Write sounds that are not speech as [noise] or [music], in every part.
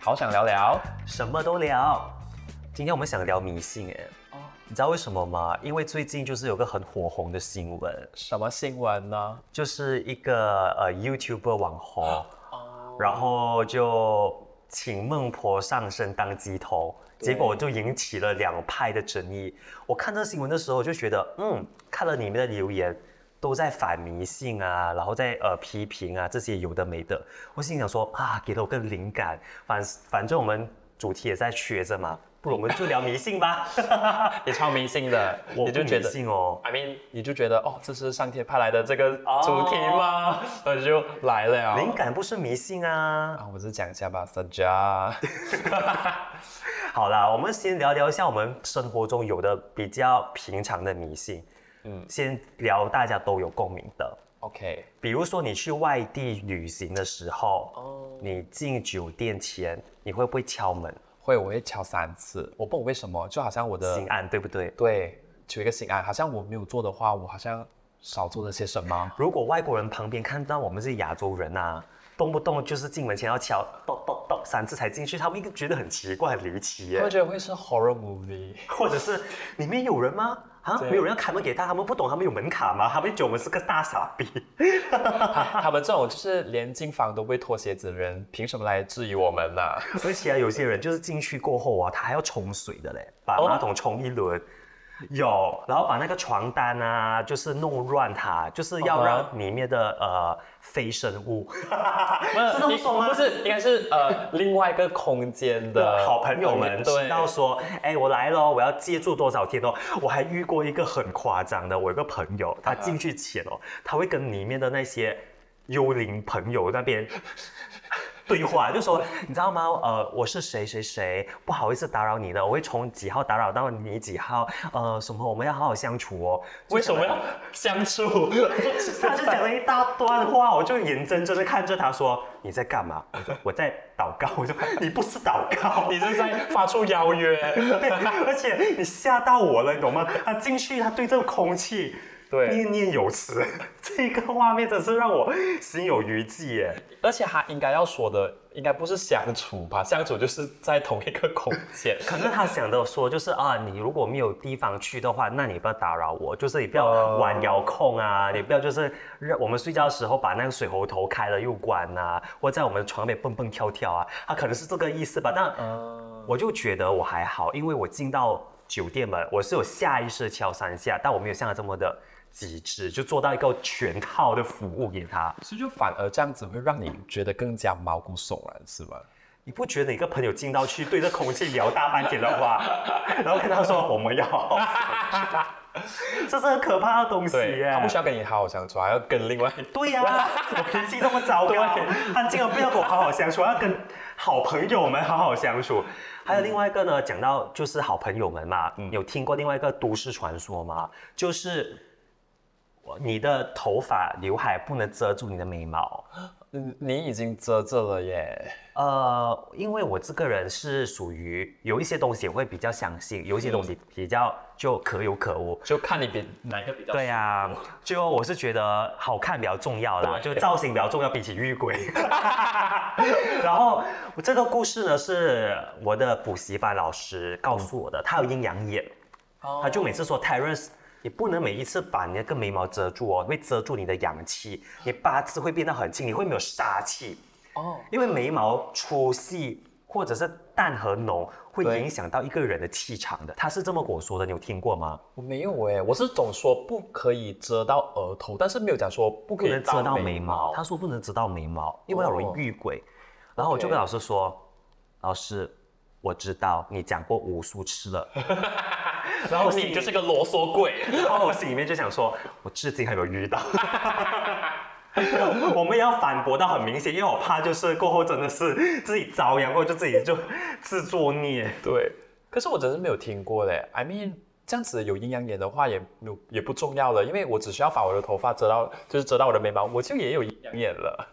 好想聊聊什么都聊。今天我们想聊迷信，哎，哦，你知道为什么吗？因为最近就是有个很火红的新闻，什么新闻呢？就是一个呃 YouTuber 网红，然后就请孟婆上身当鸡头，结果就引起了两派的争议。我看这新闻的时候就觉得，嗯，看了里面的留言。都在反迷信啊，然后在呃批评啊这些有的没的，我心想说啊，给了我个灵感，反反正我们主题也在缺着嘛，不如我们就聊迷信吧。[laughs] 你超迷信的，我就觉得信哦，I mean，你就觉得哦，这是上天派来的这个主题吗？[laughs] 那就来了。灵感不是迷信啊，啊，我是讲一下吧，大家。好啦，我们先聊聊一下我们生活中有的比较平常的迷信。嗯，先聊大家都有共鸣的，OK。比如说你去外地旅行的时候，哦，你进酒店前，你会不会敲门？会，我会敲三次。我不懂为什么，就好像我的心安，对不对？对，求一个心安。好像我没有做的话，我好像少做了些什么。如果外国人旁边看到我们是亚洲人啊，动不动就是进门前要敲，咚咚咚三次才进去，他们应该觉得很奇怪、很离奇耶。会觉得会是 horror movie，或者是里面有人吗？啊！没有人要开门给他，他们不懂，他们有门卡吗？他们觉得我们是个大傻逼。他们这种就是连进房都不会脱鞋子的人，凭什么来质疑我们呢？[laughs] 而且啊，有些人就是进去过后啊，他还要冲水的嘞，把马桶冲一轮。有，然后把那个床单啊，就是弄乱它，就是要让里面的呃非生物，[laughs] 是这么说吗？不是，应该是呃另外一个空间的 [laughs] 好朋友们知道说，哎，我来了，我要借住多少天哦？我还遇过一个很夸张的，我有个朋友，他进去前哦，他会跟里面的那些幽灵朋友那边。对话就说，你知道吗？呃，我是谁谁谁，不好意思打扰你的，我会从几号打扰到你几号。呃，什么？我们要好好相处哦。为什么要相处？[laughs] 他就讲了一大段话，我就眼睁睁的看着他说：“你在干嘛？”我说：“我在祷告。”我说：“你不是祷告，[laughs] 你是在发出邀约。[laughs] ”而且你吓到我了，你懂吗？他进去，他对这个空气。念念有词，[laughs] 这个画面真是让我心有余悸耶！而且他应该要说的，应该不是相处吧？相处就是在同一个空间。可是他想的说，就是啊，你如果没有地方去的话，那你不要打扰我，就是你不要玩遥控啊，你不要就是让我们睡觉的时候把那个水喉头开了又关啊，或在我们床边蹦蹦跳跳啊，他可能是这个意思吧？但我就觉得我还好，因为我进到酒店门，我是有下意识敲三下，但我没有像他这么的。极致就做到一个全套的服务给他，所以就反而这样子会让你觉得更加毛骨悚然，是吗？你不觉得一个朋友进到去对着空气聊大半天的话，[laughs] 然后跟他说我们要，[laughs] 这是很可怕的东西耶！他不需要跟你好好相处，还要跟另外 [laughs] 对呀，我脾气这么糟糕，他竟然不要跟我好好相处，要跟好朋友们好好相处。还有另外一个呢，讲到就是好朋友们嘛，有听过另外一个都市传说吗？就是。你的头发刘海不能遮住你的眉毛，嗯，你已经遮着了耶。呃，因为我这个人是属于有一些东西会比较相信，有一些东西比较就可有可无，就看你比哪个比较。对呀，就我是觉得好看比较重要啦，[laughs] 就造型比较重要，比起玉鬼。[laughs] 然后我这个故事呢，是我的补习班老师告诉我的，他有阴阳眼，他就每次说 Terence。你不能每一次把你那个眉毛遮住哦，会遮住你的阳气，你八字会变得很轻，你会没有杀气哦。因为眉毛粗细或者是淡和浓，会影响到一个人的气场的。他是这么跟我说的，你有听过吗？我没有哎，我是总说不可以遮到额头，但是没有讲说不可以遮到眉毛。他说不能遮到眉毛，因为容易遇鬼。然后我就跟老师说，老师，我知道你讲过无数次了。[laughs] 然后你就是个啰嗦鬼，然后我心里面就想说，我至今还没有遇到。[laughs] 我们也要反驳到很明显，因为我怕就是过后真的是自己遭殃，或者就自己就自作孽。对，可是我真是没有听过嘞。I mean，这样子有阴阳眼的话也有也不重要了，因为我只需要把我的头发遮到，就是遮到我的眉毛，我就也有阴阳眼了。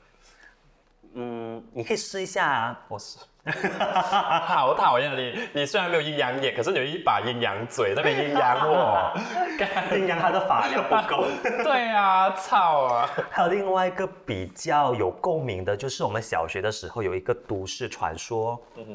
嗯，你可以试一下啊。我是 [laughs] 好讨厌你！你虽然没有阴阳眼，可是你有一把阴阳嘴，那边阴阳我。[laughs] 阴阳他的发量不够。[laughs] 对啊，操啊！还有另外一个比较有共鸣的，就是我们小学的时候有一个都市传说，嗯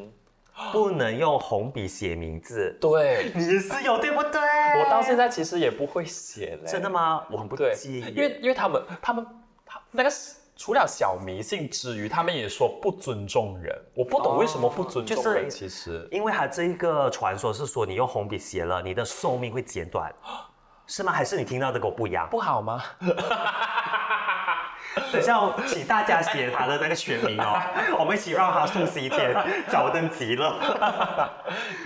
哼，不能用红笔写名字。对，你是有对不对？我到现在其实也不会写嘞。真的吗？我很不介意，因为因为他们他们他那个。除了小迷信之余，他们也说不尊重人。我不懂为什么不尊重人。其实，因为他这一个传说是说，你用红笔写了，你的寿命会减短，[gasps] 是吗？还是你听到的跟我不一样？不好吗？[laughs] [laughs] 等下，请大家写他的那个全名哦，[laughs] 我们一起让他送喜帖，[laughs] 早登极乐。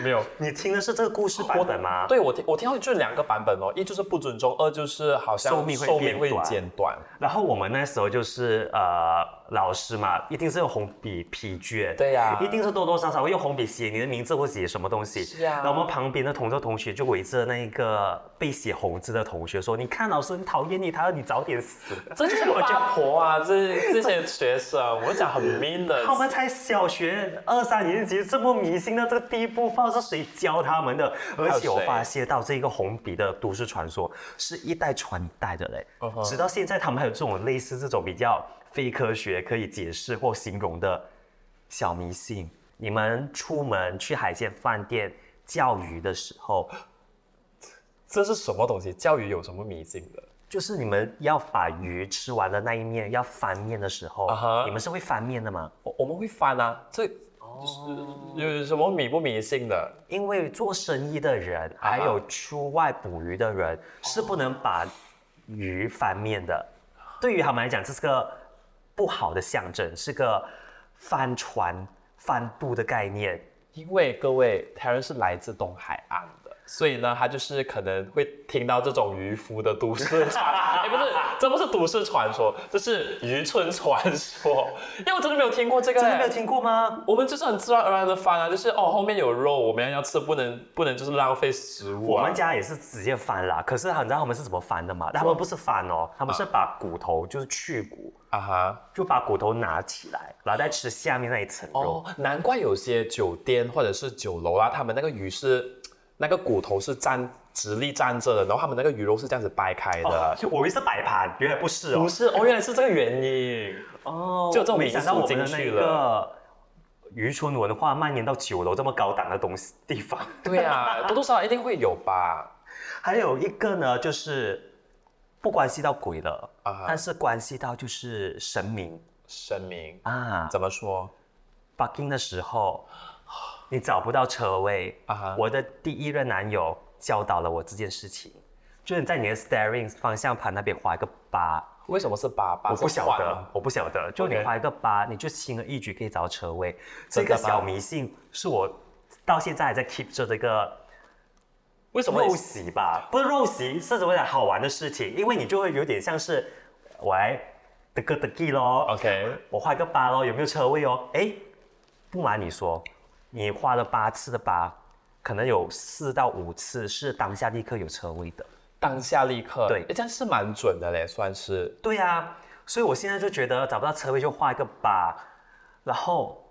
没有，你听的是这个故事版本吗？对，我听我听到就是两个版本哦，一就是不尊重，二就是好像寿命会减短。然后我们那时候就是呃。老师嘛，一定是用红笔批卷，对呀，一定是多多少少会用红笔写你的名字或写什么东西。是啊。然后我们旁边的同桌同学就围着那个被写红字的同学说：“你看老师很讨厌你，他要你早点死。”这就是八婆啊！这这些学生，我讲很 mean 的。他们才小学二三年级，这么迷信到这个地步，不知道是谁教他们的。而且我发现到这个红笔的都市传说是一代传一代的嘞，直到现在他们还有这种类似这种比较。非科学可以解释或形容的小迷信。你们出门去海鲜饭店钓鱼的时候，这是什么东西？钓鱼有什么迷信的？就是你们要把鱼吃完的那一面要翻面的时候，你们是会翻面的吗？我我们会翻啊。这就是有什么迷不迷信的？因为做生意的人还有出外捕鱼的人是不能把鱼翻面的。对于他们来讲，这是个。不好的象征是个翻船翻渡的概念，因为各位台湾是来自东海岸。所以呢，他就是可能会听到这种渔夫的都市传，[laughs] 哎，不是，这不是都市传说，这是渔村传说。因为我真的没有听过这个，真的没有听过吗？我们就是很自然而然的翻啊，就是哦，后面有肉，我们要吃，不能不能就是浪费食物。我们家也是直接翻啦，可是你知道他们是怎么翻的吗？他们不是翻哦，他们是把骨头就是去骨啊哈，就把骨头拿起来，然后再吃下面那一层肉。哦，难怪有些酒店或者是酒楼啊，他们那个鱼是。那个骨头是站直立站着的，然后他们那个鱼肉是这样子掰开的。我以为是摆盘，原来不是哦。不是哦，原来是这个原因哦。就这种没想到我们的那个渔村文化蔓延到九楼这么高档的东西地方。对啊，[laughs] 多多少少一定会有吧。还有一个呢，就是不关系到鬼了啊，但是关系到就是神明。神明啊？怎么说？北京的时候。你找不到车位啊！我的第一任男友教导了我这件事情，就是在你的 steering 方向盘那边画一个八。为什么是八？我不晓得，我不晓得。就你画一个八，你就轻而易举可以找到车位。这个小迷信是我到现在还在 keep 着这个。为什么？陋习吧，不是陋习，是怎么讲好玩的事情？因为你就会有点像是，喂，得个得记咯。OK，我画一个八咯，有没有车位哦？哎，不瞒你说。你花了八次的八，可能有四到五次是当下立刻有车位的。当下立刻，对，这样是蛮准的嘞，算是。对呀，所以我现在就觉得找不到车位就画一个八，然后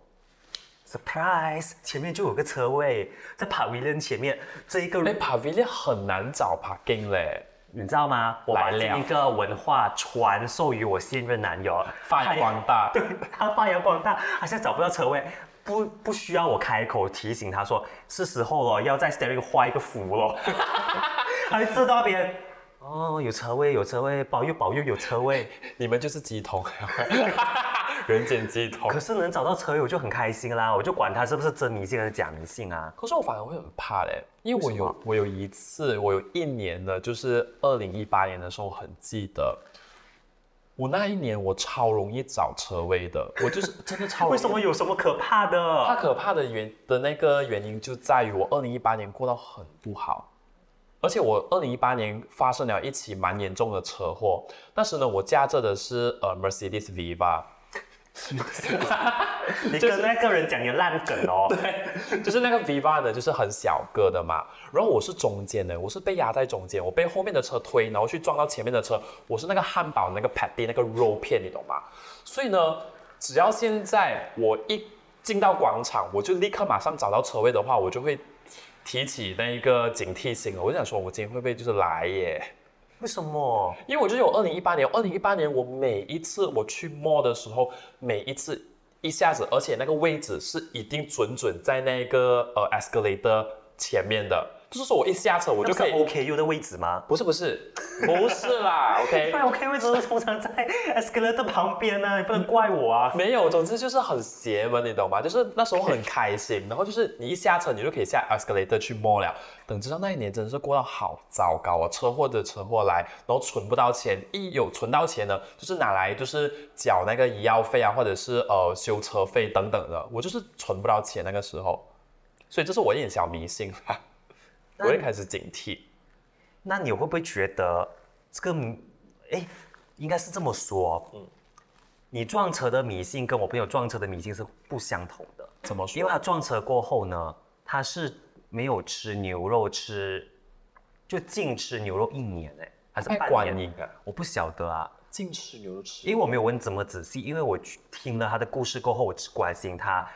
surprise 前面就有个车位，在 pavilion 前面这一个。哎，pavilion 很难找 parking 嘞，你知道吗？我把这一个文化传授于我现任男友，发扬光大。[laughs] 对他发扬光大，他现在找不到车位。不不需要我开口提醒他说是时候了，要在 steering 画一个符了。[laughs] 还知道边哦，有车位，有车位，保佑保佑，有车位。你们就是鸡同，[laughs] 人间鸡同。可是能找到车位我就很开心啦，我就管他是不是真迷信还是假迷信啊。可是我反而会很怕嘞，因为我有我有一次，我有一年的，就是二零一八年的时候，很记得。我那一年我超容易找车位的，我就是真的超。为什么有什么可怕的？它可怕的原的那个原因就在于我二零一八年过到很不好，而且我二零一八年发生了一起蛮严重的车祸。那时呢，我驾着的是呃 Mercedes Viva。[laughs] 你跟那个人讲你烂梗哦。[laughs] 对，就是那个 Viva 的，就是很小个的嘛。然后我是中间的，我是被压在中间，我被后面的车推，然后去撞到前面的车。我是那个汉堡那个 patty 那个肉片，你懂吗？所以呢，只要现在我一进到广场，我就立刻马上找到车位的话，我就会提起那一个警惕心了。我就想说，我今天会不会就是来耶？为什么？因为我觉得我二零一八年，二零一八年我每一次我去 mall 的时候，每一次一下子，而且那个位置是一定准准在那个呃 escalator 前面的，就是说我一下车我就可以。OKU 的位置吗？不是不是 [laughs] 不是啦，OK 对。，OK 位置是通常在 escalator 旁边呢，你不能怪我啊。没有，总之就是很邪门，你懂吗？就是那时候很开心，[laughs] 然后就是你一下车，你就可以下 escalator 去 mall 了。等知道那一年真的是过到好糟糕啊，车祸的车祸来，然后存不到钱，一有存到钱呢，就是拿来就是缴那个医药费啊，或者是呃修车费等等的，我就是存不到钱那个时候，所以这是我一点小迷信啦，我会开始警惕。那你会不会觉得这个，哎，应该是这么说，嗯，你撞车的迷信跟我朋友撞车的迷信是不相同的，怎么说？因为他撞车过后呢，他是没有吃牛肉吃，就禁吃牛肉一年哎，还是太半年？我不晓得啊，禁吃牛肉吃。因为我没有问怎么仔细，因为我去听了他的故事过后，我只关心他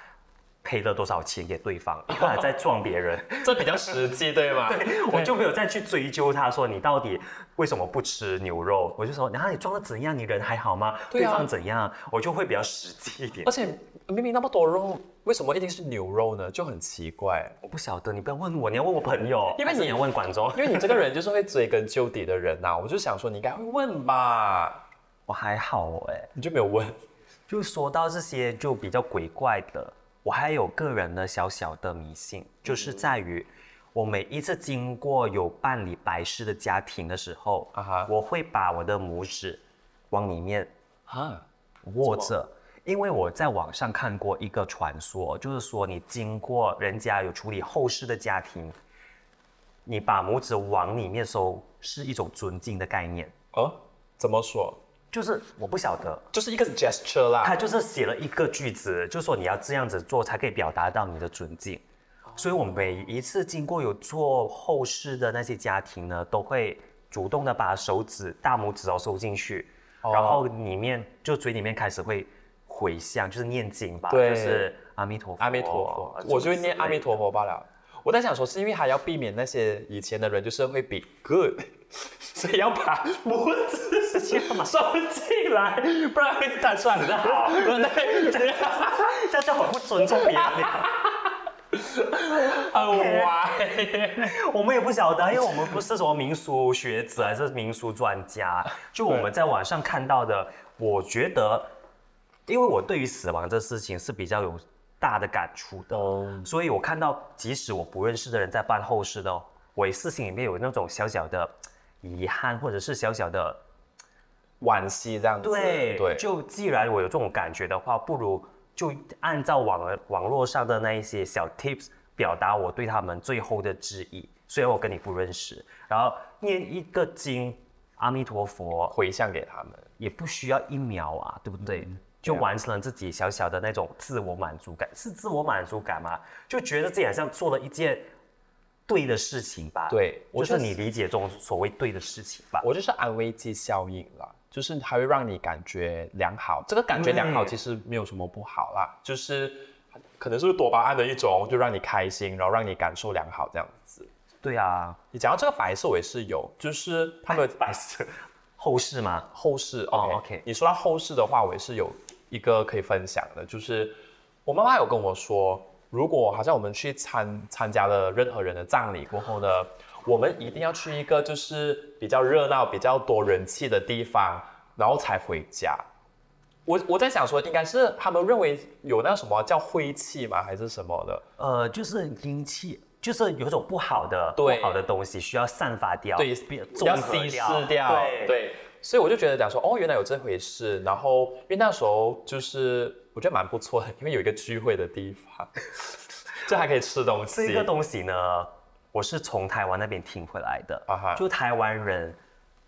赔了多少钱给对方，因为他在 [laughs] 撞别人。这比较实际，对吗？[laughs] 对我就没有再去追究他说你到底为什么不吃牛肉，我就说然后你撞的怎样，你人还好吗？对啊方怎样，我就会比较实际一点而。且明明那么多肉，为什么一定是牛肉呢？就很奇怪。我不晓得，你不要问我，你要问我朋友，因为你还是你要问观众。因为你这个人就是会追根究底的人呐、我就想说你应该会问吧，我还好哎、你就没有问。就说到这些就比较鬼怪的，我还有个人的小小的迷信，就是在于我每一次经过有办理白事的家庭的时候，啊哈我会把我的拇指往里面啊，握着，因为我在网上看过一个传说，就是说你经过人家有处理后事的家庭，你把拇指往里面收，是一种尊敬的概念。哦，怎么说？就是我不晓得，就是一个 gesture 啦。他就是写了一个句子，就说你要这样子做才可以表达到你的尊敬。所以我每一次经过有做后事的那些家庭呢，都会主动的把手指大拇指哦收进去，哦然后里面就嘴里面开始会回向，就是念经吧，对就是阿弥陀佛，阿弥陀佛，我就会念阿弥陀佛罢了。我在想说，是因为还要避免那些以前的人就是会比 good，[laughs] 所以要把拇指收进来，不然会弹出来很好。对，这样这样就很不尊重别人。很歪。我们也不晓得，因为我们不是什么民俗学者，还是民俗专家。就我们在网上看到的，我觉得，因为我对于死亡这事情是比较有大的感触的，哦，所以我看到即使我不认识的人在办后事的，我也是心里面有那种小小的遗憾，或者是小小的惋惜这样子。对对，就既然我有这种感觉的话，不如就按照网网络上的那一些小 tips 表达我对他们最后的致意。虽然我跟你不认识，然后念一个经，阿弥陀佛，回向给他们。也不需要一秒啊，对不对？就完成了自己小小的那种自我满足感，是自我满足感吗？就觉得自己好像做了一件对的事情吧？对我就是就是你理解中所谓对的事情吧？我就是安慰剂效应啦，就是它会让你感觉良好。这个感觉良好其实没有什么不好啦，就是可能是多巴胺的一种，就让你开心，然后让你感受良好这样子。对啊，你讲到这个白色，我也是有，就是他们白色 [laughs] 后事吗？后事哦 OK，, 你说到后事的话，我也是有一个可以分享的，就是我妈妈有跟我说，如果好像我们去参参加了任何人的葬礼过后呢，我们一定要去一个就是比较热闹、比较多人气的地方，然后才回家。我我在想说，应该是他们认为有那什么叫晦气吗，还是什么的？呃，就是阴气，就是有一种不好的不好的东西需要散发掉，对，比要稀释掉，对。对，所以我就觉得讲说，哦，原来有这回事。然后因为那时候就是我觉得蛮不错的，因为有一个聚会的地方，[laughs] 就还可以吃东西。这个东西呢，我是从台湾那边听回来的，就台湾人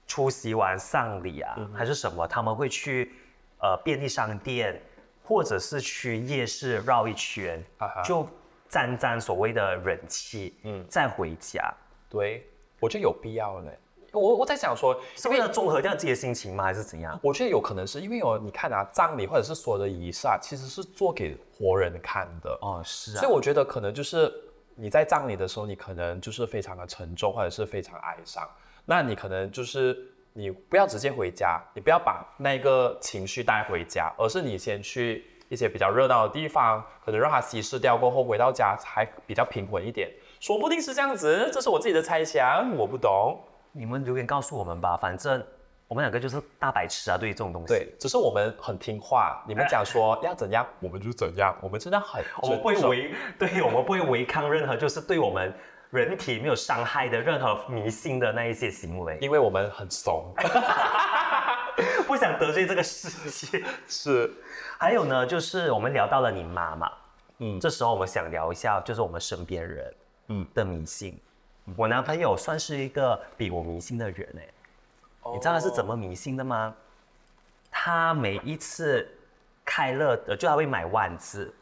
出席完丧礼啊，嗯还是什么，他们会去呃便利商店，或者是去夜市绕一圈，就沾沾所谓的人气，嗯，再回家。对，我觉得有必要嘞。我我在想说，是为了综合掉自己的心情吗？还是怎样？我觉得有可能是因为哦，你看啊，葬礼或者是所有的仪式啊，其实是做给活人看的。哦，是啊所以。我觉得可能就是你在葬礼的时候，你可能就是非常的沉重，或者是非常哀伤。那你可能就是你不要直接回家，你不要把那个情绪带回家，而是你先去一些比较热闹的地方，可能让它稀释掉过后，回到家还比较平稳一点。说不定是这样子，这是我自己的猜想，我不懂。你们留言告诉我们吧，反正我们两个就是大白痴啊，对于这种东西。对，只是我们很听话，你们讲说要怎样，我们就怎样，我们真的很 [laughs] 我们不会违，对我们不会违抗任何就是对我们人体没有伤害的任何迷信的那一些行为，因为我们很怂。[laughs] 不想得罪这个世界。[laughs] 是，还有呢，就是我们聊到了你妈妈，嗯这时候我们想聊一下，就是我们身边人，嗯嗯的迷信。我男朋友算是一个比我迷信的人哎、你知道他是怎么迷信的吗？他每一次开乐的，就他会买万字，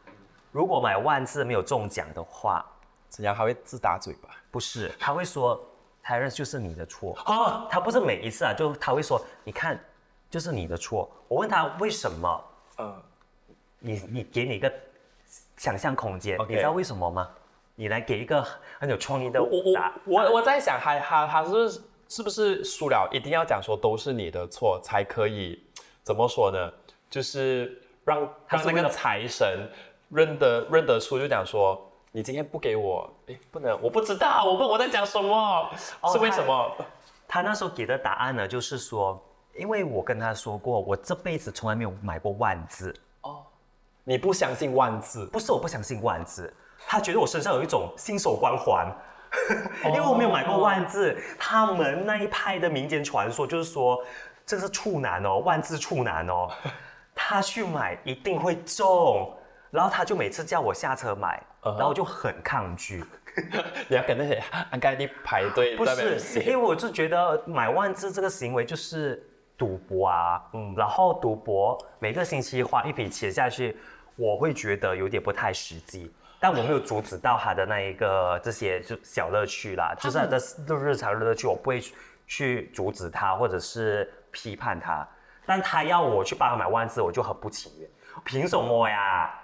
如果买万字没有中奖的话，怎样他会自打嘴巴？不是，他会说泰瑞就是你的错。啊，他不是每一次啊，就他会说，你看，就是你的错。我问他为什么，嗯，你你给你一个想象空间你知道为什么吗？你来给一个很有创意的我我答我我在想，他他他是是是不是输了，一定要讲说都是你的错，才可以怎么说呢？就是让他那个财神认得认得出，就讲说你今天不给我，哎，不能，我不知道，我不我在讲什么，哦是为什么？他那时候给的答案呢，就是说，因为我跟他说过，我这辈子从来没有买过万字，哦。你不相信万字，不是我不相信万字，他觉得我身上有一种新手光环。[laughs] 因为我没有买过万字，他们那一派的民间传说就是说，这是处男哦，万字处男哦，[laughs] 他去买一定会中，然后他就每次叫我下车买，然后我就很抗拒。[laughs] 你要跟那些按盖地排队不是，因写为我就觉得买万字这个行为就是赌博啊，嗯，然后赌博每个星期花一笔钱下去，我会觉得有点不太实际。但我没有阻止到他的那一个这些就小乐趣啦，就是他的日常乐趣，我不会去阻止他或者是批判他。但他要我去帮他买万字，我就很不情愿。凭什么呀？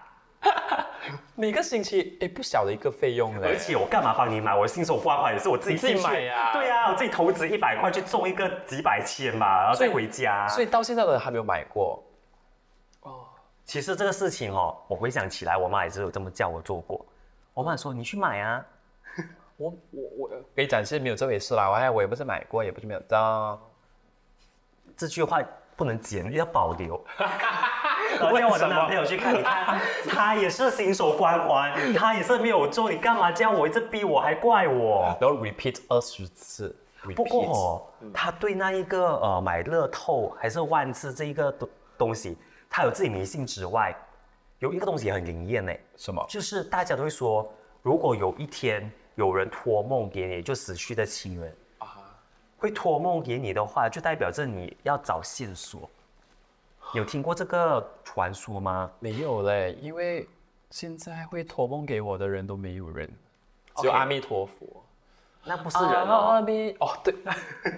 [laughs] 每个星期哎不小的一个费用嘞，而且我干嘛帮你买？我新手挂环也是我自己自己买呀对呀、我自己投资一百块去中一个几百千吧，然后再回家。所以到现在都还没有买过。其实这个事情哦，我回想起来，我妈也是有这么叫我做过。我妈说你去买啊，[laughs] 我我我跟你讲，其实没有这回事啦，我还我也不是买过，也不是没有到。这句话不能剪，要保留。[laughs] 我叫我的男朋友去看，你看他也是新手关环，他也是没有做，你干嘛这样？我一直逼我，还怪我。然后 repeat 二十次。不过哦，他对那一个呃买乐透还是万字这一个东东西，他有自己迷信之外，有一个东西也很灵验呢，什么？就是大家都会说，如果有一天有人托梦给你，就死去的亲人啊，会托梦给你的话，就代表着你要找线索。你有听过这个传说吗？没有嘞，因为现在会托梦给我的人都没有人，只有阿弥陀佛。那不是人哦，阿弥哦，对，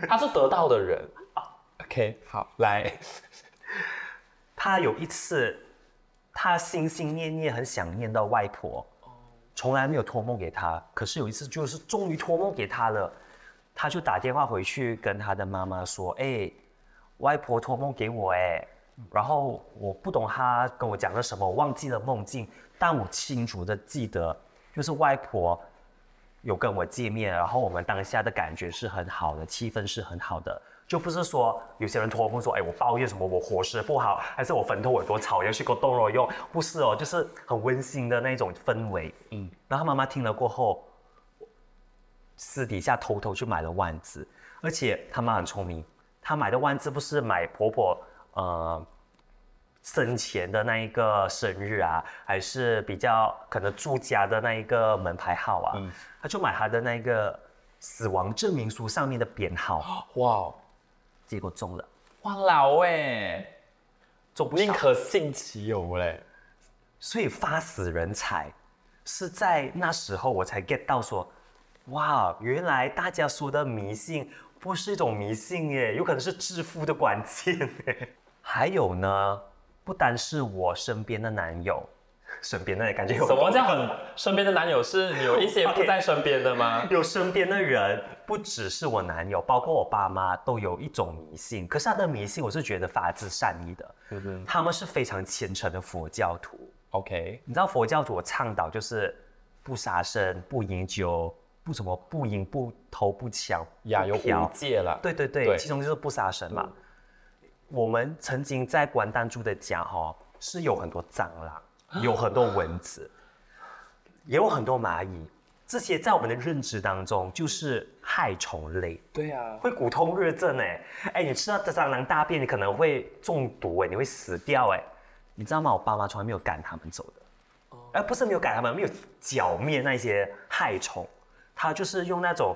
他是得道的人。OK，好，来，他有一次，他心心念念很想念到外婆，从来没有托梦给他。可是有一次，就是终于托梦给他了，他就打电话回去跟他的妈妈说：“哎，外婆托梦给我哎。”然后我不懂他跟我讲了什么，我忘记了梦境，但我清楚的记得，就是外婆有跟我见面，然后我们当下的感觉是很好的，气氛是很好的，就不是说有些人托梦说，哎，我抱怨什么，我伙食不好，还是我坟头有多吵，要去给我动了用，不是哦，就是很温馨的那种氛围。嗯，然后妈妈听了过后，私底下偷偷去买了万字，而且他妈很聪明，她买的万字不是买婆婆呃生前的那一个生日啊，还是比较可能住家的那一个门牌号啊，他就买他的那个死亡证明书上面的编号，哇，结果中了，哇老哎，总不少，宁可信其有嘞。所以发死人财是在那时候我才 get 到说，哇，原来大家说的迷信不是一种迷信耶，有可能是致富的关键耶。还有呢，不单是我身边的男友，[laughs] 身边的感觉有什么叫很身边的男友是有一些不在身边的吗？[laughs] 有身边的人，不只是我男友，包括我爸妈都有一种迷信。可是他的迷信，我是觉得发自善意的。他们是非常虔诚的佛教徒。，OK，你知道佛教徒我倡导就是不杀生、不饮酒、不什么不饮不偷不抢呀，有不嫖五戒了，对对对，对其中就是不杀生嘛。我们曾经在关丹住的家哈、是有很多蟑螂，有很多蚊子，也有很多蚂蚁。这些在我们的认知当中就是害虫类，对啊，会骨痛热症哎哎，你吃到蟑螂大便，你可能会中毒哎，你会死掉哎，你知道吗？我爸妈从来没有赶他们走的，哎、不是没有赶他们，没有剿灭那些害虫，他就是用那种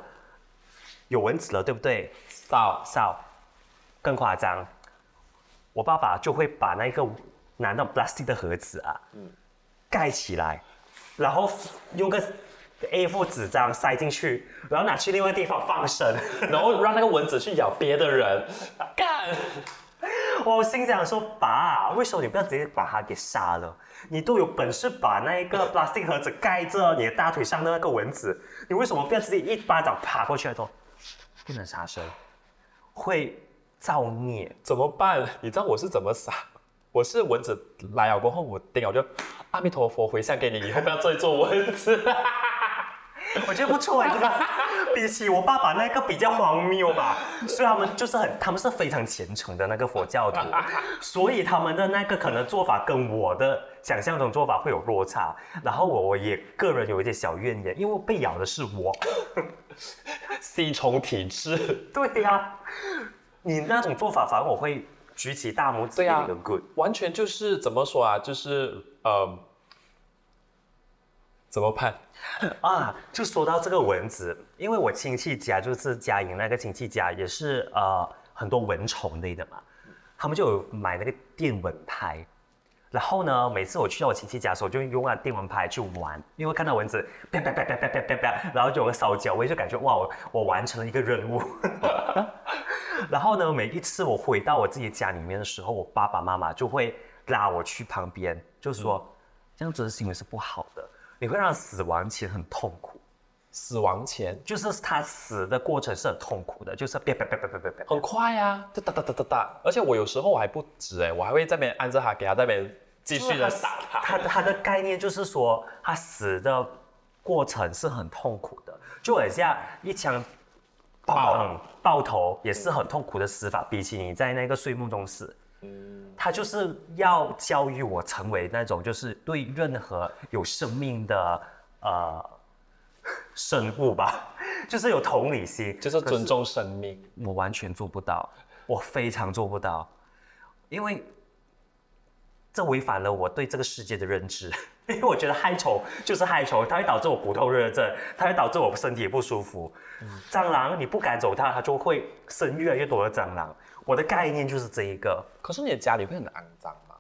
有蚊子了，对不对？扫扫，更夸张，我爸爸就会把那个拿到 plastic 的盒子啊，盖起来，然后用个 A4 纸张塞进去，然后拿去另外地方放生。[laughs] 然后让那个蚊子去咬别的人，干，我心想说，爸，为什么你不要直接把它给杀了？你都有本事把那一个 plastic 盒子盖着你的大腿上的那个蚊子，你为什么不要直接一巴掌爬过去？说不能杀生，会造孽。怎么办？你知道我是怎么撒？我是蚊子来了过后，我叮我就阿弥陀佛回向给你，以后不要再做蚊子。[laughs] 我觉得不错哎，这个比起我爸爸那个比较荒谬吧，所以他们就是很，他们是非常虔诚的那个佛教徒，[laughs] 所以他们的那个可能做法跟我的想象中做法会有落差。然后我我也个人有一点小怨言，因为被咬的是我。[laughs] 吸虫体质，对呀、你那种做法反而我会举起大拇指对呀给你个 good。完全就是怎么说啊？就是呃，怎么判？啊，就说到这个蚊子，因为我亲戚家就是嘉莹那个亲戚家也是呃很多蚊虫类的嘛，他们就有买那个电蚊拍，然后呢，每次我去到我亲戚家的时候，就用那电蚊拍去玩，因为看到蚊子啪啪啪啪啪啪啪啪，然后就有个烧焦味，就感觉哇，我我完成了一个任务。[laughs] 然后呢，每一次我回到我自己家里面的时候，我爸爸妈妈就会拉我去旁边，就说、这样子的行为是不好的，你会让死亡前很痛苦。死亡前就是他死的过程是很痛苦的，就是啪啪啪啪啪啪啪。很快呀、啊，哒哒哒哒哒哒。而且我有时候我还不止哎，我还会在那边按着他，给他在那边继续的打他。他的他的概念就是说，他死的过程是很痛苦的，就很像一枪爆嗯爆头也是很痛苦的死法，比起你在那个睡梦中死。他就是要教育我成为那种，就是对任何有生命的呃生物吧，[laughs] 就是有同理心，就是尊重生命。我完全做不到，我非常做不到，因为这违反了我对这个世界的认知。[laughs] 因为我觉得害虫就是害虫，它会导致我骨头热症，它会导致我身体不舒服。蟑螂你不赶走它，它就会生越来越多的蟑螂。我的概念就是这一个。可是你的家里会很肮脏吗？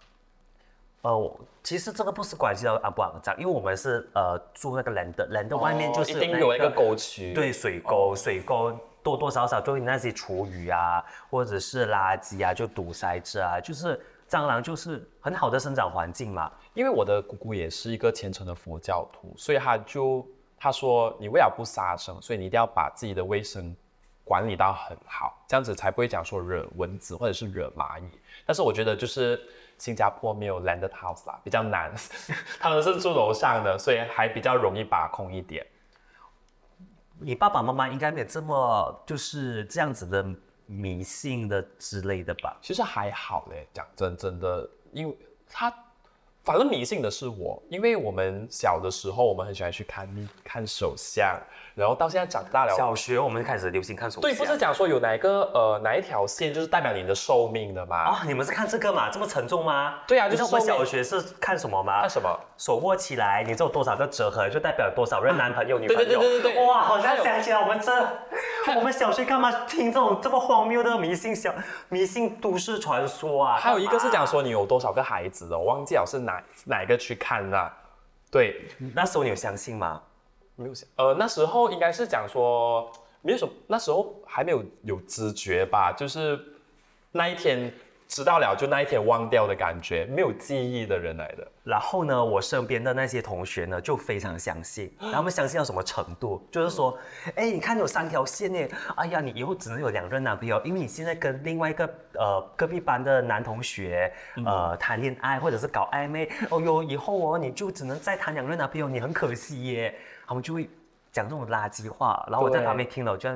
呃，我其实这个不是关系到肮不肮脏，因为我们是呃住那个 land，land 外面就是哦一定有一个沟渠。对，水沟，水沟多多少少对那些厨余啊，或者是垃圾啊，就堵塞着啊，就是蟑螂就是很好的生长环境嘛。因为我的姑姑也是一个虔诚的佛教徒，所以他就他说，你为了不杀生，所以你一定要把自己的卫生管理到很好，这样子才不会讲说惹蚊子或者是惹蚂蚁。但是我觉得就是新加坡没有 landed house 啦，比较难，[laughs] 他们是住楼上的，所以还比较容易把控一点。你爸爸妈妈应该没有这么就是这样子的迷信的之类的吧？其实还好嘞，讲真真的，因为他反正迷信的是我，因为我们小的时候我们很喜欢去看看手相，然后到现在长大了，小学我们开始流行看手对，不是讲说有哪一个呃哪一条线就是代表你的寿命的吗？啊、你们是看这个嘛？这么沉重吗？对啊就是我们小学是看什么吗？看什么？手握起来，你知道有多少个折痕，就代表多少任男朋友、女朋友。对对对对对对哇，好像想起来我们这，[laughs] 我们小学干嘛听这种这么荒谬的迷信小迷信都市传说啊？还有一个是讲说你有多少个孩子的，我忘记了是哪哪一个去看啦。对，那时候你有相信吗？没有想，呃，那时候应该是讲说，没有什么，那时候还没有有知觉吧，就是那一天知道了，就那一天忘掉的感觉，没有记忆的人来的。然后呢，我身边的那些同学呢，就非常相信。然后他们相信到什么程度？就是说，哎，你看有三条线呢，哎呀，你以后只能有两任男朋友，因为你现在跟另外一个呃隔壁班的男同学呃谈恋爱或者是搞暧昧，哦哟，以后哦你就只能再谈两任男朋友，你很可惜耶。他们就会讲这种垃圾话，然后我在旁边听了，我就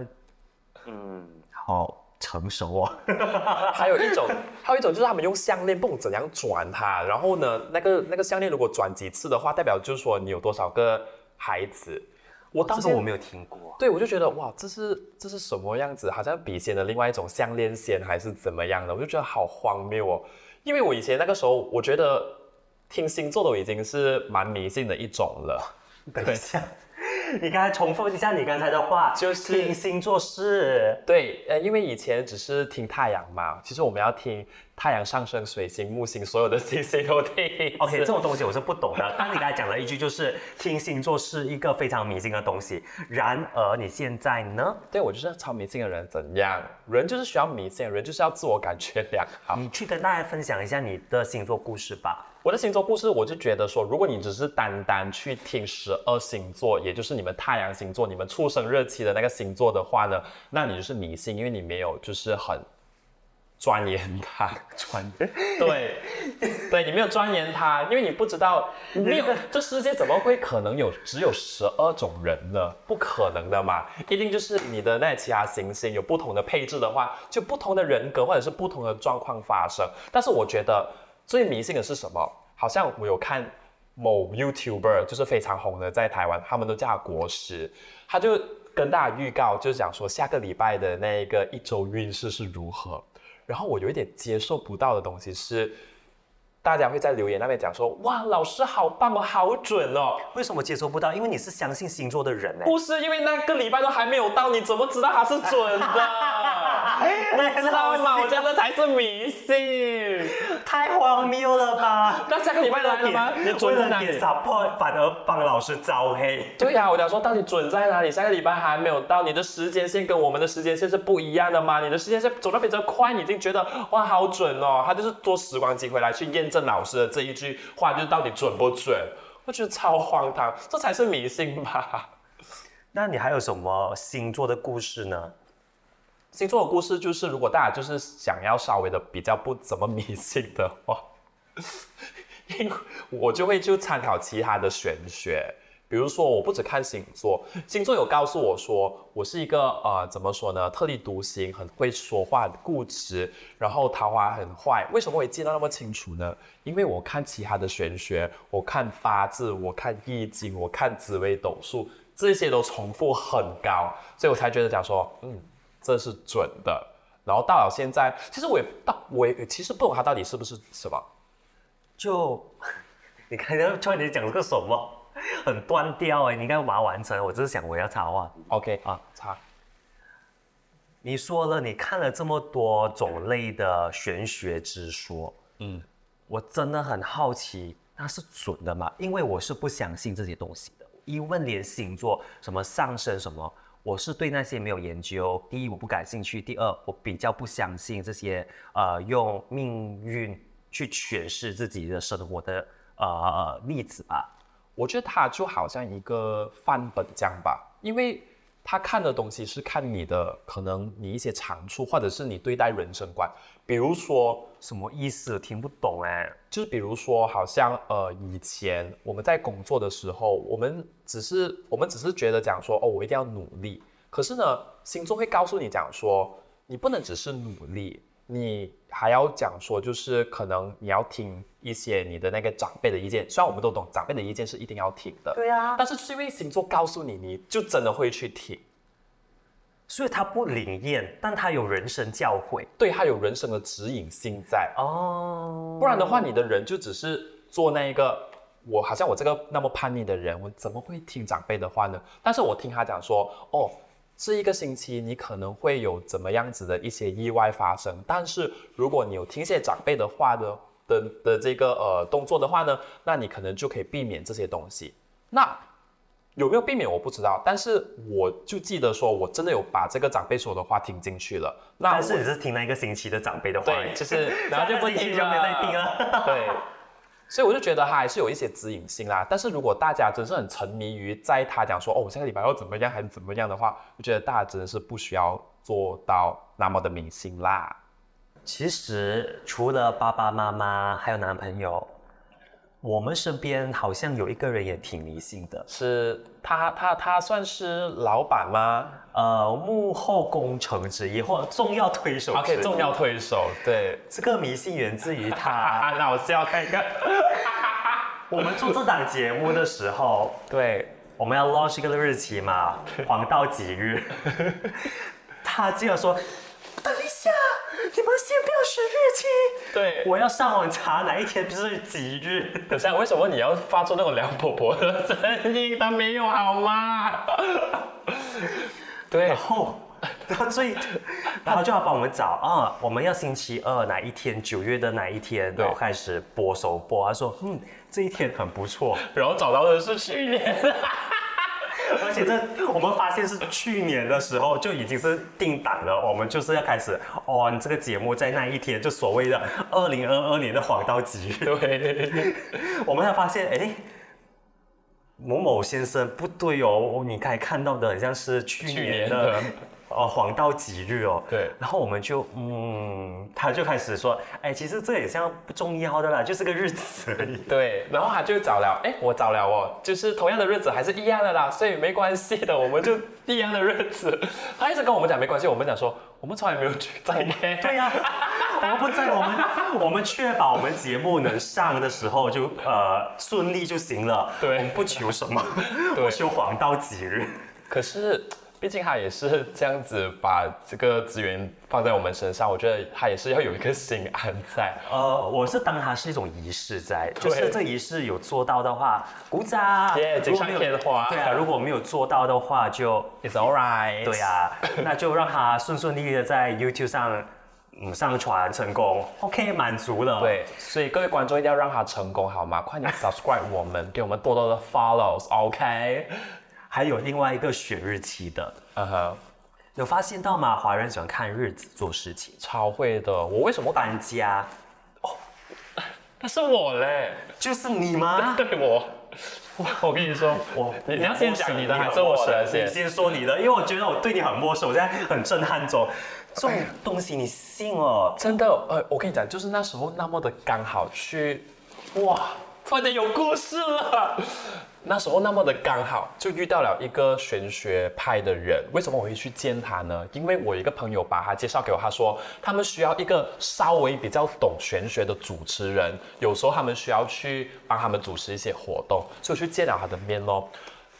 嗯，好成熟哦。[laughs] 还有一种，还有一种就是他们用项链，不懂怎样转它，然后呢，那个那个项链如果转几次的话，代表就是说你有多少个孩子。我当时我没有听过，对我就觉得哇，这是这是什么样子？好像笔仙的另外一种项链仙还是怎么样的？我就觉得好荒谬哦。因为我以前那个时候，我觉得听星座都已经是蛮迷信的一种了。等一下。[laughs] 你刚才重复一下你刚才的话，就是听星座是。对，呃，因为以前只是听太阳嘛，其实我们要听太阳上升、水星、木星，所有的星星都听。OK，这种东西我是不懂的。[laughs] 当你刚才讲了一句，就是听星座是一个非常迷信的东西。然而你现在呢？对我就是超迷信的人，怎样？人就是需要迷信，人就是要自我感觉良好。你去跟大家分享一下你的星座故事吧。我的星座故事，我就觉得说，如果你只是单单去听十二星座，也就是你们太阳星座、你们出生日期的那个星座的话呢，那你就是迷信，因为你没有就是很钻研它。钻 [laughs] 对，对你没有钻研它，因为你不知道，没有这世界怎么会可能有只有十二种人呢？不可能的嘛，一定就是你的那其他行星有不同的配置的话，就不同的人格或者是不同的状况发生。但是我觉得。最迷信的是什么？好像我有看某 YouTuber，就是非常红的，在台湾，他们都叫他国师，他就跟大家预告，就是讲说下个礼拜的那个一周运势是如何。然后我有一点接受不到的东西是，大家会在留言那边讲说，哇，老师好棒哦，好准哦。为什么接受不到？因为你是相信星座的人呢。不是，因为那个礼拜都还没有到，你怎么知道它是准的？你知道吗？我觉得才是迷信。太荒谬了吧！那下个礼拜来了吗？你准在哪里？support 反而帮老师招黑。对呀，我讲说到底准在哪里？下个礼拜还没有到，你的时间线跟我们的时间线是不一样的吗？你的时间线走得比较快，你已经觉得哇好准哦。他就是坐时光机回来去验证老师的这一句话，就是到底准不准？我觉得超荒唐，这才是迷信吧？那你还有什么星座的故事呢？星座的故事就是，如果大家就是想要稍微的比较不怎么迷信的话，[laughs] 因为我就会就参考其他的玄学，比如说我不只看星座，星座有告诉我说我是一个呃怎么说呢，特立独行，很会说话，固执，然后桃花很坏。为什么会记得那么清楚呢？因为我看其他的玄学，我看八字，我看易经，我看紫微斗数，这些都重复很高，所以我才觉得讲说，嗯。这是准的，然后到了现在，其实我也到我也其实不懂它到底是不是什么，就 [laughs] 你看刚突然你讲了个什么，很断掉哎，你应该把它完成。我只是想我要插话，OK 啊，插。你说了你看了这么多种类的玄学之说，嗯，我真的很好奇，那是准的吗？因为我是不相信这些东西的，一问连星座什么上升什么。我是对那些没有研究。第一，我不感兴趣；第二，我比较不相信这些呃用命运去诠释自己的生活的呃例子吧。我觉得它就好像一个范本这样吧，因为他看的东西是看你的可能你一些长处，或者是你对待人生观。比如说什么意思？听不懂哎。就是比如说，好像呃，以前我们在工作的时候，我们只是我们只是觉得讲说，哦，我一定要努力。可是呢，星座会告诉你讲说，你不能只是努力，你还要讲说，就是可能你要听一些你的那个长辈的意见。虽然我们都懂长辈的意见是一定要听的，对呀。但是是因为星座告诉你，你就真的会去听。所以他不灵验，但他有人生教诲，对，他有人生的指引性在哦。不然的话，你的人就只是做那一个，我好像我这个那么叛逆的人，我怎么会听长辈的话呢？但是我听他讲说，哦，这一个星期你可能会有怎么样子的一些意外发生，但是如果你有听些长辈的话的的的这个呃动作的话呢，那你可能就可以避免这些东西。那有没有避免我不知道，但是我就记得说我真的有把这个长辈说的话听进去了。那我但是你是听了一个星期的长辈的话，对，就是 [laughs] 然后就不听期就没再听了。了。[laughs] 对，所以我就觉得他还是有一些指引性啦。但是如果大家真是很沉迷于在他讲说哦，我下个礼拜要怎么样还是怎么样的话，我觉得大家真的是不需要做到那么的明星啦。其实除了爸爸妈妈还有男朋友，我们身边好像有一个人也挺迷信的，是他他他算是老板吗呃，幕后工程之一或者重要推手。？OK，重要推手，对。这个迷信源自于他。啊，[laughs] 那我是要看一个，[laughs] 我们做这档节目的时候，对，我们要 launch 一个日期嘛，黄道吉日。[laughs] 他竟然说：“等一下，你们先不要选日期，对。我要上网查哪一天不是几日。等下，为什么你要发出那种梁婆婆的声音？他没有好吗？[laughs] 对然，后他最，然后就要帮我们找啊，我们要星期二哪一天，九月的哪一天，对然后开始播首播。他说：“嗯，这一天很不错。”然后找到的是去年，[laughs] 而且这我们发现是去年的时候就已经是定档了，我们就是要开始哦，你这个节目在那一天，就所谓的二零二二年的黄道吉。日，[laughs] 对，[laughs] 我们才发现，哎，某某先生不对哦，你刚才看到的很像是去去年的哦黄道吉日哦，对然后我们就嗯，他就开始说，哎，其实这也像不重要的啦，就是个日子而已。[laughs] 对，然后他就找了，哎，我找了哦，就是同样的日子还是一样的啦，所以没关系的，我们就一样的日子。[laughs] 他一直跟我们讲没关系，我们讲说我们从来没有去在意。对呀、我们不在，我们 [laughs] 我们确保我们节目能上的时候就呃顺利就行了。对我们不求什么，对不求黄道吉日。可是，毕竟他也是这样子把这个资源放在我们身上，我觉得他也是要有一个心安在。呃，我是当他是一种仪式在，就是这仪式有做到的话，鼓掌。[laughs] 耶如果没有锦上添花对啊，如果没有做到的话，就 It's alright。对啊，[laughs] 那就让它顺顺利利的在 YouTube 上嗯上传成功，OK，满足了。。对，所以各位观众一定要让他成功，好吗？快点 subscribe 我们，给我们多多的 follows，OK？、还有另外一个选日期的，嗯哼，有发现到吗？华人喜欢看日子做事情，超会的。我为什么？搬家哦那是我嘞，就是你吗？对我。我跟你说，我你你要先讲你的还是我的你先？先说你的，因为我觉得我对你很陌生，我现在很震撼中。这种东西你信哦？真的，呃，我跟你讲，就是那时候那么的刚好去，哇，突然间有故事了。那时候那么的刚好，就遇到了一个玄学派的人。为什么我会去见他呢？因为我一个朋友把他介绍给我，他说他们需要一个稍微比较懂玄学的主持人，有时候他们需要去帮他们主持一些活动，所以我去见了他的面咯。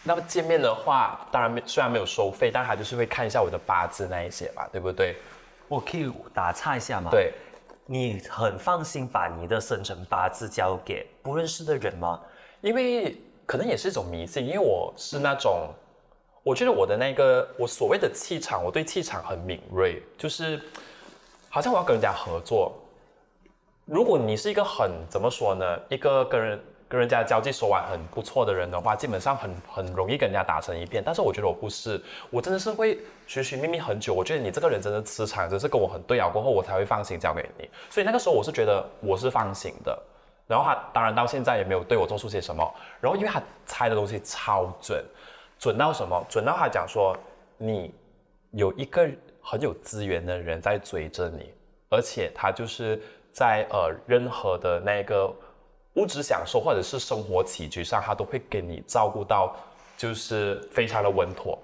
那么见面的话，当然没虽然没有收费，但他就是会看一下我的八字那一些吧，对不对？我可以打岔一下吗？，对。你很放心把你的生辰八字交给不认识的人吗？因为可能也是一种迷信，因为我是那种，我觉得我的那个我所谓的气场，我对气场很敏锐，就是好像我要跟人家合作。如果你是一个很怎么说呢，一个跟人跟人家交际手腕很不错的人的话，基本上很很容易跟人家打成一片。但是我觉得我不是，我真的是会寻寻觅觅很久。我觉得你这个人真的磁场真是跟我很对啊，过后我才会放心交给你。所以那个时候我是觉得我是放心的。然后他当然到现在也没有对我做出些什么。然后因为他猜的东西超准，准到什么？准到他讲说你有一个很有资源的人在追着你，而且他就是在呃任何的那个物质享受或者是生活起居上，他都会给你照顾到，就是非常的稳妥。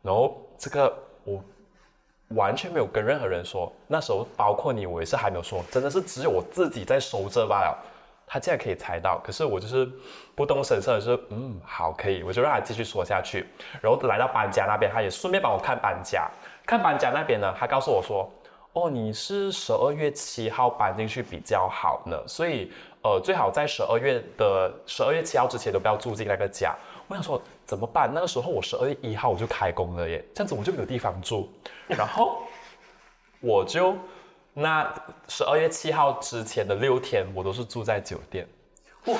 然后这个我完全没有跟任何人说，那时候包括你，我也是还没有说，真的是只有我自己在收着罢了。他竟然可以猜到，可是我就是不动声色的说，嗯，好，可以，我就让他继续说下去。然后来到搬家那边，他也顺便帮我看搬家。看搬家那边呢，他告诉我说，哦，你是十二月七号搬进去比较好呢，所以呃，最好在十二月的十二月七号之前都不要住进那个家。我想说怎么办？那个时候我十二月一号我就开工了耶，这样子我就没有地方住。然后我就那十二月七号之前的六天，我都是住在酒店。哇，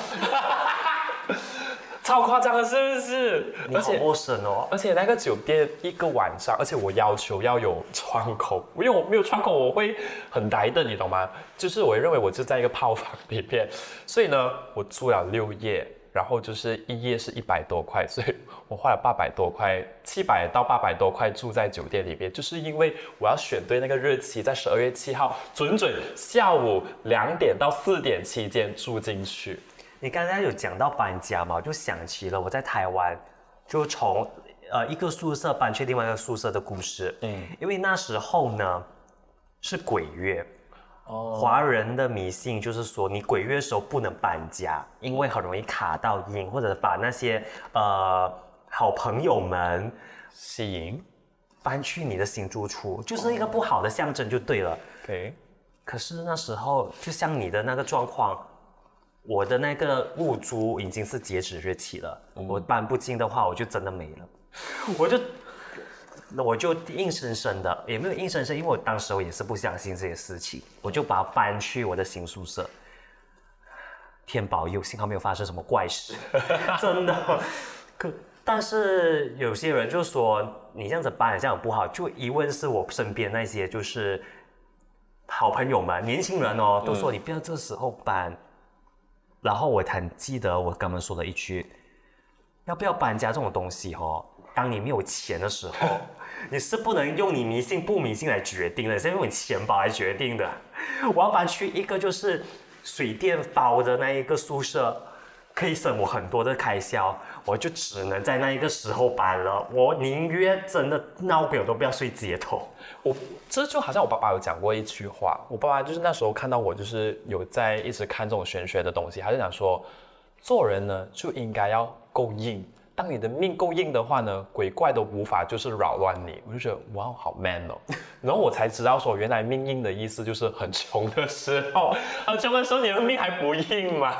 超超夸张的，是不是？你好陌生哦。而且那个酒店一个晚上，而且我要求要有窗口，因为我没有窗口，我会很呆的，你懂吗？就是我认为我就在一个泡房里面，所以呢，我住了六夜。然后就是一夜是一百多块，所以我花了八百多块，七百到八百多块住在酒店里面，就是因为我要选对那个日期，在十二月七号，准准下午两点到四点期间住进去。你刚才有讲到搬家嘛，我就想起了我在台湾，就从呃一个宿舍搬去另外一个宿舍的故事。嗯，因为那时候呢是鬼月。华人的迷信就是说，你鬼月的时候不能搬家，因为很容易卡到阴，或者把那些呃好朋友们吸引搬去你的新住处，就是一个不好的象征，就对了。对。可是那时候，就像你的那个状况，我的那个物租已经是截止日期了，我搬不进的话，我就真的没了，[laughs] 我就。那我就硬生生的，也没有硬生生，因为我当时我也是不相信这些事情，我就把它搬去我的新宿舍。天保佑，幸好没有发生什么怪事，[laughs] 真的。可但是有些人就说你这样子搬这样不好，就疑问是我身边那些就是好朋友们、年轻人哦，都说你不要这时候搬。然后我很记得我刚刚说的一句，要不要搬家这种东西哦，当你没有钱的时候。[laughs] 你是不能用你迷信不迷信来决定的，是用你钱包来决定的。我要搬去一个就是水电包的那一个宿舍，可以省我很多的开销，我就只能在那一个时候搬了。我宁愿真的闹鬼我都不要睡街头。我这就好像我爸爸有讲过一句话，我爸爸就是那时候看到我就是有在一直看这种玄学的东西，他就讲说，做人呢就应该要够硬。当你的命够硬的话呢，鬼怪都无法就是扰乱你。我就觉得哇，好 man 哦。[laughs] 然后我才知道说，原来命硬的意思就是很穷的时候，很穷的时候你的命还不硬嘛。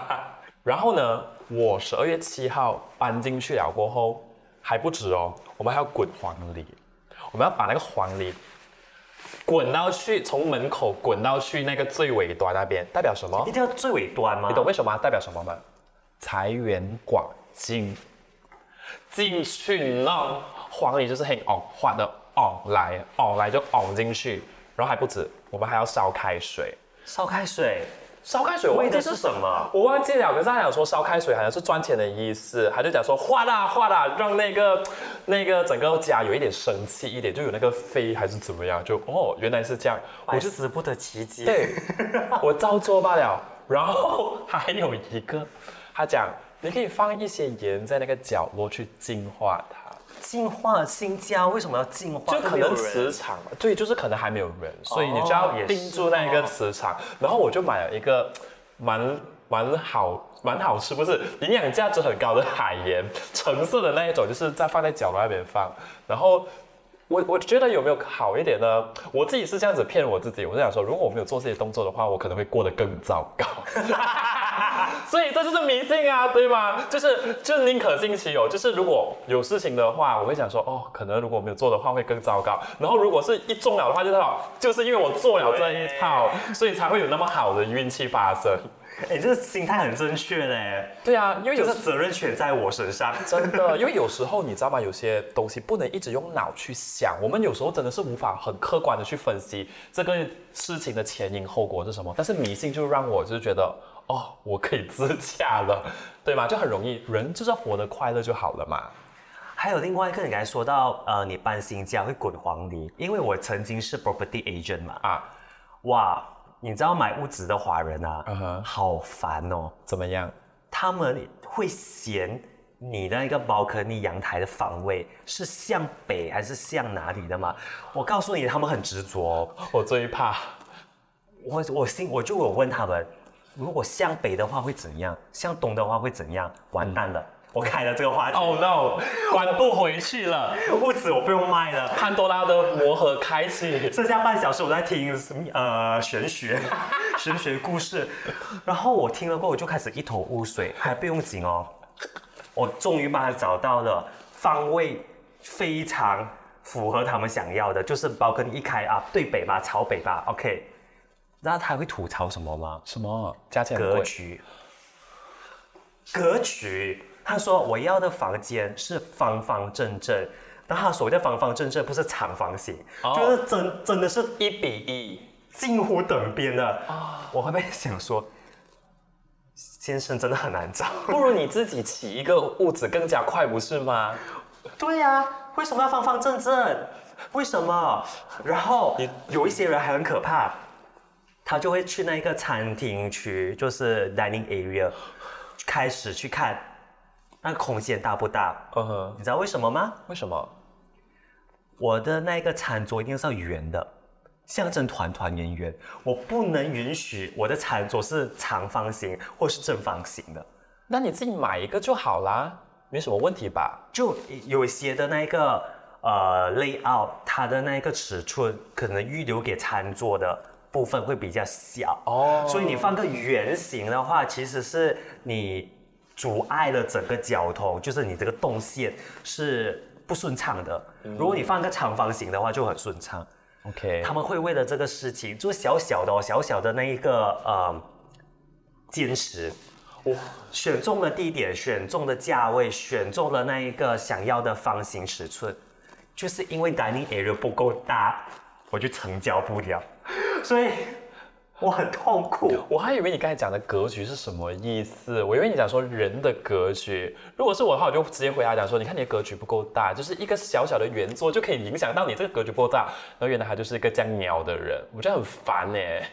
然后呢，我十二月七号搬进去了过后还不止哦，我们还要滚黄泥，我们要把那个黄泥滚到去从门口滚到去那个最尾端那边，代表什么？一定要最尾端吗？你懂为什么？代表什么吗？财源广进。进去那黄里就是很哦，画的哦来哦来就哦进去，然后还不止，我们还要烧开水，烧开水，烧开水，为的是什么？我忘记了。可是他讲说烧开水好像是赚钱的意思，他就讲说哗啦哗啦，让那个那个整个家有一点生气一点，就有那个飞还是怎么样，就哦原来是这样，我就死不得其解。对，我照做罢了。然后还有一个，他讲。你可以放一些盐在那个角落去净化它，净化新家为什么要净化？就可能磁场，对，就是可能还没有人，所以你就要盯住那一个磁场。然后我就买了一个蛮蛮好蛮好吃，不是营养价值很高的海盐，[laughs] 橙色的那一种，就是在放在角落那边放，然后。我我觉得有没有好一点呢？我自己是这样子骗我自己，我是想说，如果我没有做这些动作的话，我可能会过得更糟糕。[laughs] 所以这就是迷信啊，对吗？就是就是宁可信其有，就是如果有事情的话，我会想说，哦，可能如果没有做的话会更糟糕。然后如果是一中了的话，就是就是因为我做了这一套，[laughs] 所以才会有那么好的运气发生。哎，这个心态很正确嘞。对啊，因为有的责任全在我身上。[laughs] 真的，因为有时候你知道吗？有些东西不能一直用脑去想，我们有时候真的是无法很客观的去分析这个事情的前因后果是什么。但是迷信就让我就是觉得，哦，我可以自驾了，[laughs] 对吗？就很容易，人就是活得快乐就好了嘛。还有另外一个，你刚才说到，呃，你搬新家会滚黄泥，因为我曾经是 property agent 嘛。啊，哇。你知道买屋子的华人啊，好烦哦。怎么样？他们会嫌你的那个包客你阳台的方位是向北还是向哪里的吗？我告诉你，他们很执着。[laughs] 我最怕。我我心我就有问他们，如果向北的话会怎样？向东的话会怎样？完蛋了。我开了这个话题，Oh no，关不回去了，屋子我不用卖了，潘多拉的魔盒开启，剩下半小时我在听呃玄学，[laughs] 玄学故事，然后我听了过后我就开始一头雾水，还不用紧哦，我终于把它找到了方位非常符合他们想要的，就是包跟一开啊对北吧，朝北吧，OK，那他会吐槽什么吗？什么？加钱格局。格局，他说我要的房间是方方正正，但他所谓的方方正正不是长方形，哦就是真真的是一比一。近乎等边的啊！我会不会想说，先生真的很难找？不如你自己起一个屋子更加快，不是吗？对呀、为什么要方方正正？为什么？然后有一些人还很可怕，他就会去那个餐厅区，就是 dining area，开始去看那个空间大不大。嗯哼，你知道为什么吗？为什么？我的那个餐桌一定是要圆的，象征团团圆圆。我不能允许我的餐桌是长方形或是正方形的。那你自己买一个就好啦，没什么问题吧？就有些的那个呃 layout，它的那个尺寸可能预留给餐桌的部分会比较小。哦。所以你放个圆形的话，其实是你阻碍了整个交通，就是你这个动线是不顺畅的。如果你放个长方形的话，就很顺畅。OK，他们会为了这个事情，就小小的、哦、小小的那一个呃坚持，我选中了地点，选中的价位，选中了那一个想要的方形尺寸，就是因为 dining area 不够大，我就成交不了，所以我很痛苦。我还以为你刚才讲的格局是什么意思，我以为你讲说人的格局。如果是我的话，我就直接回答讲说，你看你的格局不够大，就是一个小小的圆桌就可以影响到你这个格局不够大。然后原来他就是一个这样鸟的人，我觉得很烦哎。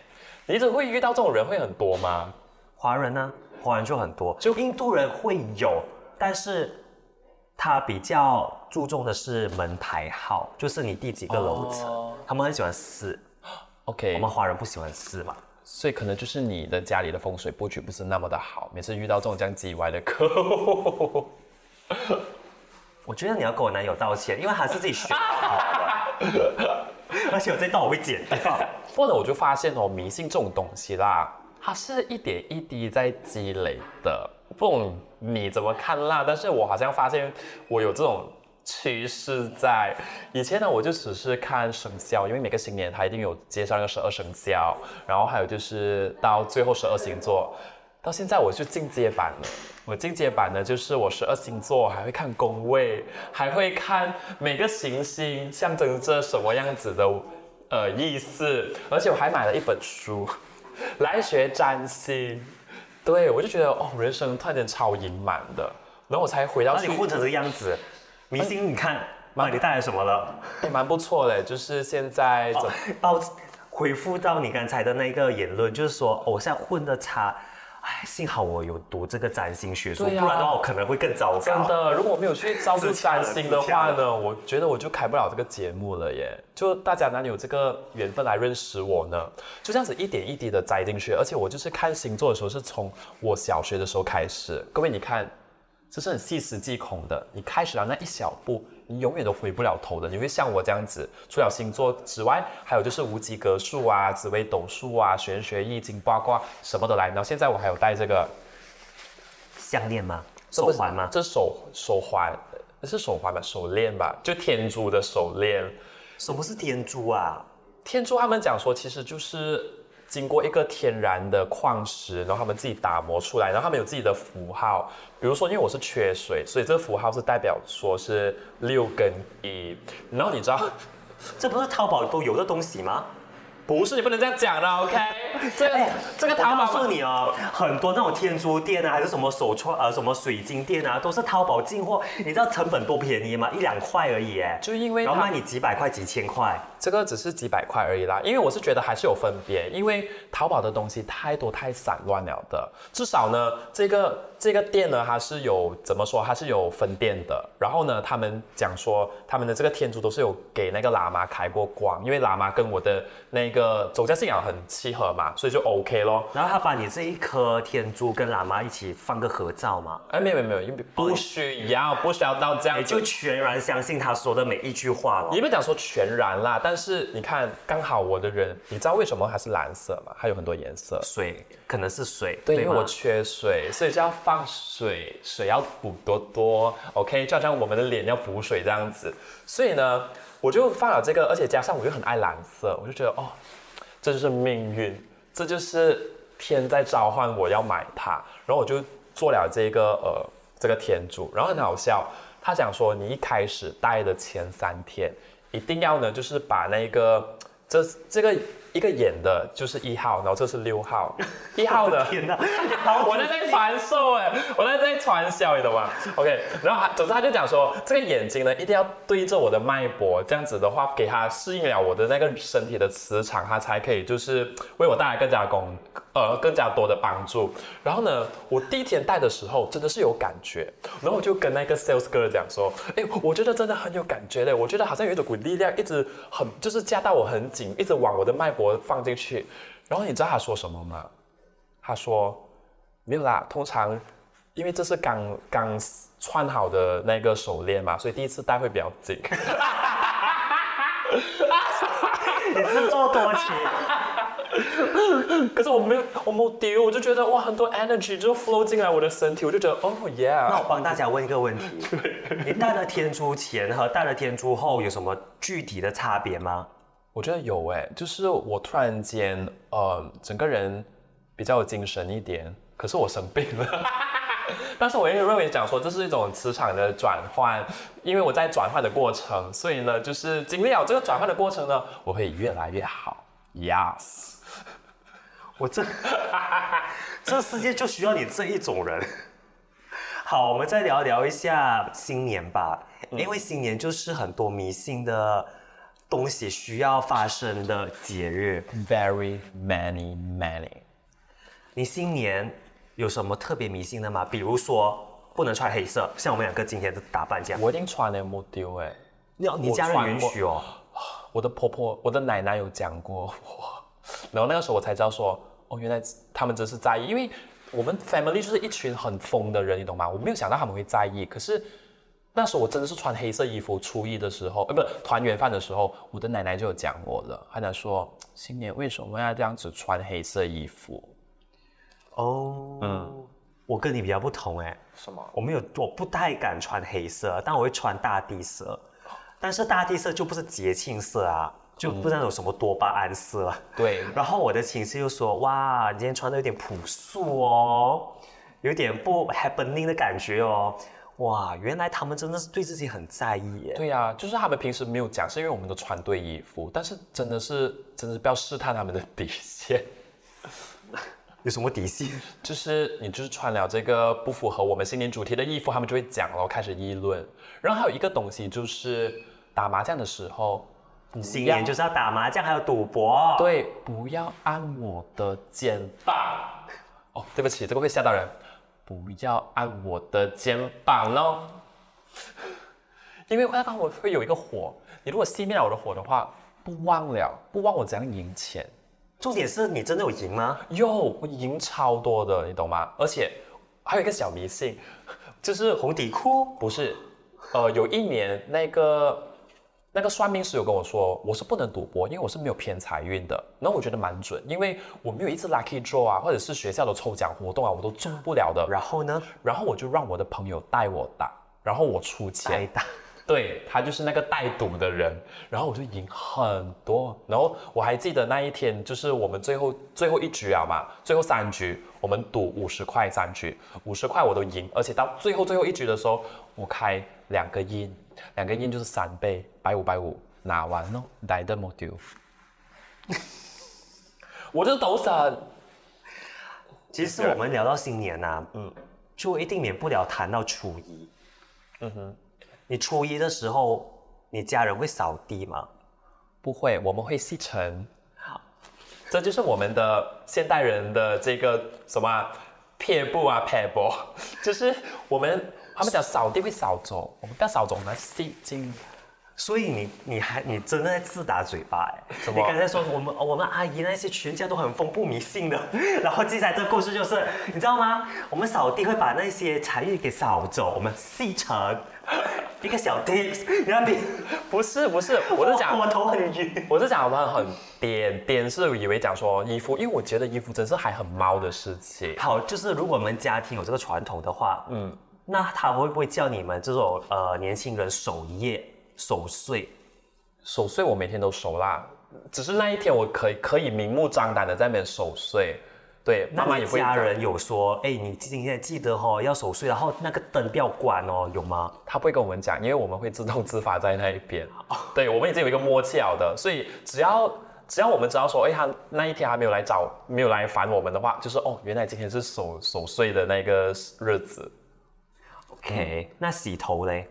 你一直会遇到这种人会很多吗？华人呢，华人就很多，就印度人会有，但是他比较注重的是门牌号，就是你第几个楼层，哦他们很喜欢四，OK，我们华人不喜欢四嘛。所以可能就是你的家里的风水布局不是那么的好，每次遇到这种这样叽歪的客户，我觉得你要跟我男友道歉，因为他是自己选好的，[laughs] 而且我这段我会剪掉。或者我就发现哦，迷信这种东西啦，它是一点一滴在积累的，不懂你怎么看啦？但是我好像发现我有这种趋势在。以前呢，我就只是看生肖，因为每个新年它一定有介绍那个十二生肖，然后还有就是到最后十二星座。到现在我就进阶版了，我进阶版呢就是我十二星座还会看宫位，还会看每个行星象征着什么样子的呃意思，而且我还买了一本书来学占星。对，我就觉得哦，人生突然间超盈满的，然后我才回到去那你，混成这个样子，明星你看，妈，你带来什么了？也蛮不错的，就是现在怎么哦，回复到你刚才的那个言论，就是说偶像混的差。哎，幸好我有读这个占星学术，不然的话我可能会更糟糕。真的，如果我没有去照顾占星的话呢，我觉得我就开不了这个节目了耶。就大家哪里有这个缘分来认识我呢？就这样子一点一滴的栽进去，而且我就是看星座的时候是从我小学的时候开始。各位你看，这是很细思极恐的。你开始了那一小步，你永远都回不了头的。你会像我这样子，除了星座之外，还有就是无极格数啊、紫微斗数啊、玄学、易经、八卦什么都来。然后现在我还有戴这个项链吗？手环吗？这手手环呃是手环吧？手链吧？就天珠的手链。什么是天珠啊？天珠他们讲说，其实就是经过一个天然的矿石，然后他们自己打磨出来，然后他们有自己的符号。比如说，因为我是缺水，所以这个符号是代表说是六跟一。然后你知道，[laughs] 这不是淘宝都有的东西吗？不是你不能这样讲的，OK？[laughs] 这个、这个淘我告宝诉你哦，很多那种天珠店啊，还是什么手串呃什么水晶店啊，都是淘宝进货。你知道成本多便宜吗？一两块而已哎，就因为它然后卖你几百块、几千块。这个只是几百块而已啦，因为我是觉得还是有分别，因为淘宝的东西太多太散乱了的。至少呢，这个这个店呢，它是有怎么说，它是有分店的。然后呢，他们讲说他们的这个天珠都是有给那个喇嘛开过光，因为喇嘛跟我的那个宗教信仰很契合嘛，所以就 OK 咯。然后他把你这一颗天珠跟喇嘛一起放个合照嘛，哎，没有没有没有，不需要不需要到这样你就全然相信他说的每一句话了。也没有讲说全然啦，但是你看，刚好我的人，你知道为什么它是蓝色吗？它有很多颜色。水可能是水，对，因为我缺水，所以就要放水，水要补多多，OK，就好像我们的脸要补水这样子。所以呢，我就放了这个，而且加上我又很爱蓝色，我就觉得哦，这就是命运，这就是天在召唤我要买它。然后我就做了这个呃这个天珠，然后很好笑，他讲说你一开始戴的前三天，一定要呢就是把那个这这个一个眼的就是一号，然后这是六号，[laughs] 一号的天哪，[laughs] 我在在传授哎，我在在传销，你懂吗？OK，然后他总之他就讲说，这个眼睛呢一定要对着我的脉搏，这样子的话，给他适应了我的那个身体的磁场，他才可以就是为我带来更加功呃更加多的帮助。然后呢，我第一天戴的时候真的是有感觉，然后我就跟那个 sales girl 讲说，哎，我觉得真的很有感觉嘞，我觉得好像有一股力量一直很就是加到我很紧，一直往我的脉搏放进去。然后你知道他说什么吗？他说没有啦，通常因为这是刚刚穿好的那个手链嘛，所以第一次戴会比较紧。你自作多情。可是我没有，我没有丢，我就觉得哇，很多 energy 就 flow 进来我的身体，我就觉得哦那 yeah。那我帮大家问一个问题：[laughs] 你戴了天珠前和戴了天珠后有什么具体的差别吗？我觉得有哎，就是我突然间呃，整个人比较有精神一点，可是我生病了。[laughs] 但是我也认为讲说这是一种磁场的转换，因为我在转换的过程，所以呢，就是经历了这个转换的过程呢，我会越来越好。Yes，[laughs] 我这 [laughs] 这世界就需要你这一种人。好，我们再聊聊一下新年吧，因为新年就是很多迷信的东西需要发生的节日。very many many。你新年有什么特别迷信的吗？比如说不能穿黑色，像我们两个今天的打扮这样。我一定穿了没丢哎，你你家人允许哦？我的婆婆，我的奶奶有讲过我，[laughs] 然后那个时候我才知道说，哦，原来他们真是在意，因为我们 family 就是一群很疯的人，你懂吗？我没有想到他们会在意，可是那时候我真的是穿黑色衣服，初一的时候，呃，不是团圆饭的时候，我的奶奶就有讲我了，她讲说，新年为什么要这样子穿黑色衣服？哦，嗯，我跟你比较不同哎，什么？我没有，我不太敢穿黑色，但我会穿大地色。但是大地色就不是节庆色啊，就不知道有什么多巴胺色啊。对，[laughs] 然后我的寝室又说：“哇，你今天穿的有点朴素哦，有点不 happening 的感觉哦。”哇，原来他们真的是对自己很在意耶。对呀、就是他们平时没有讲，是因为我们都穿对衣服，但是真的是，真的是不要试探他们的底线。[laughs] 有什么底线？就是你就是穿了这个不符合我们新年主题的衣服，他们就会讲了，开始议论。然后还有一个东西就是打麻将的时候，新年就是要打麻将，还有赌博。，对，不要按我的肩膀。哦，对不起，这个会吓到人。不要按我的肩膀喽，[laughs] 因为会让我会有一个火。你如果熄灭了我的火的话，不忘了，不忘我怎样赢钱。重点是你真的有赢吗？有，我赢超多的，你懂吗？而且还有一个小迷信，[laughs] 就是红底裤。不是，呃，有一年那个那个算命师有跟我说，我是不能赌博，因为我是没有偏财运的。然后我觉得蛮准，因为我没有一次 lucky draw 啊，或者是学校的抽奖活动啊，我都中不了的。然后呢？然后我就让我的朋友带我打，然后我出代钱，打。对他就是那个带赌的人，然后我就赢很多，然后我还记得那一天就是我们最后最后一局啊嘛，最后三局我们赌五十块三局，五十块我都赢，而且到最后最后一局的时候，我开两个印，两个印就是三倍，百五百五拿完咯，来的没丢，[laughs] 我就是抖散，其实我们聊到新年呐、嗯，就一定免不了谈到初一。嗯哼，你初一的时候，你家人会扫地吗？不会，我们会吸尘。好，这就是我们的现代人的这个什么啊撇步啊撇步，[laughs] 就是我们他们讲扫地会扫走，我们不要扫走，我们要吸进。所以你你还你真的在自打嘴巴哎！你刚才说我们我们阿姨那些全家都很疯不迷信的，然后接下来这个故事就是你知道吗？我们扫地会把那些财运给扫走，我们吸成 [laughs] 一个小 tips，你那边不是不是，我是讲我头很晕。我是讲我们很颠颠是以为讲说衣服，因为我觉得衣服真是还很猫的事情。好，就是如果我们家庭有这个传统的话，嗯，那他会不会叫你们这种呃年轻人守夜守岁？守岁我每天都守啦，只是那一天我可以可以明目张胆的在那边守岁。对，那妈妈也会你家人有说，哎，你今天记得哦要守岁，然后那个灯不要关哦，有吗？他不会跟我们讲，因为我们会自动自发在那一边。[laughs] 对，我们已经有一个默契了的，所以只要只要我们知道说，哎，他那一天还没有来找，没有来烦我们的话，就是哦，原来今天是守守岁的那个日子。OK，、那洗头嘞？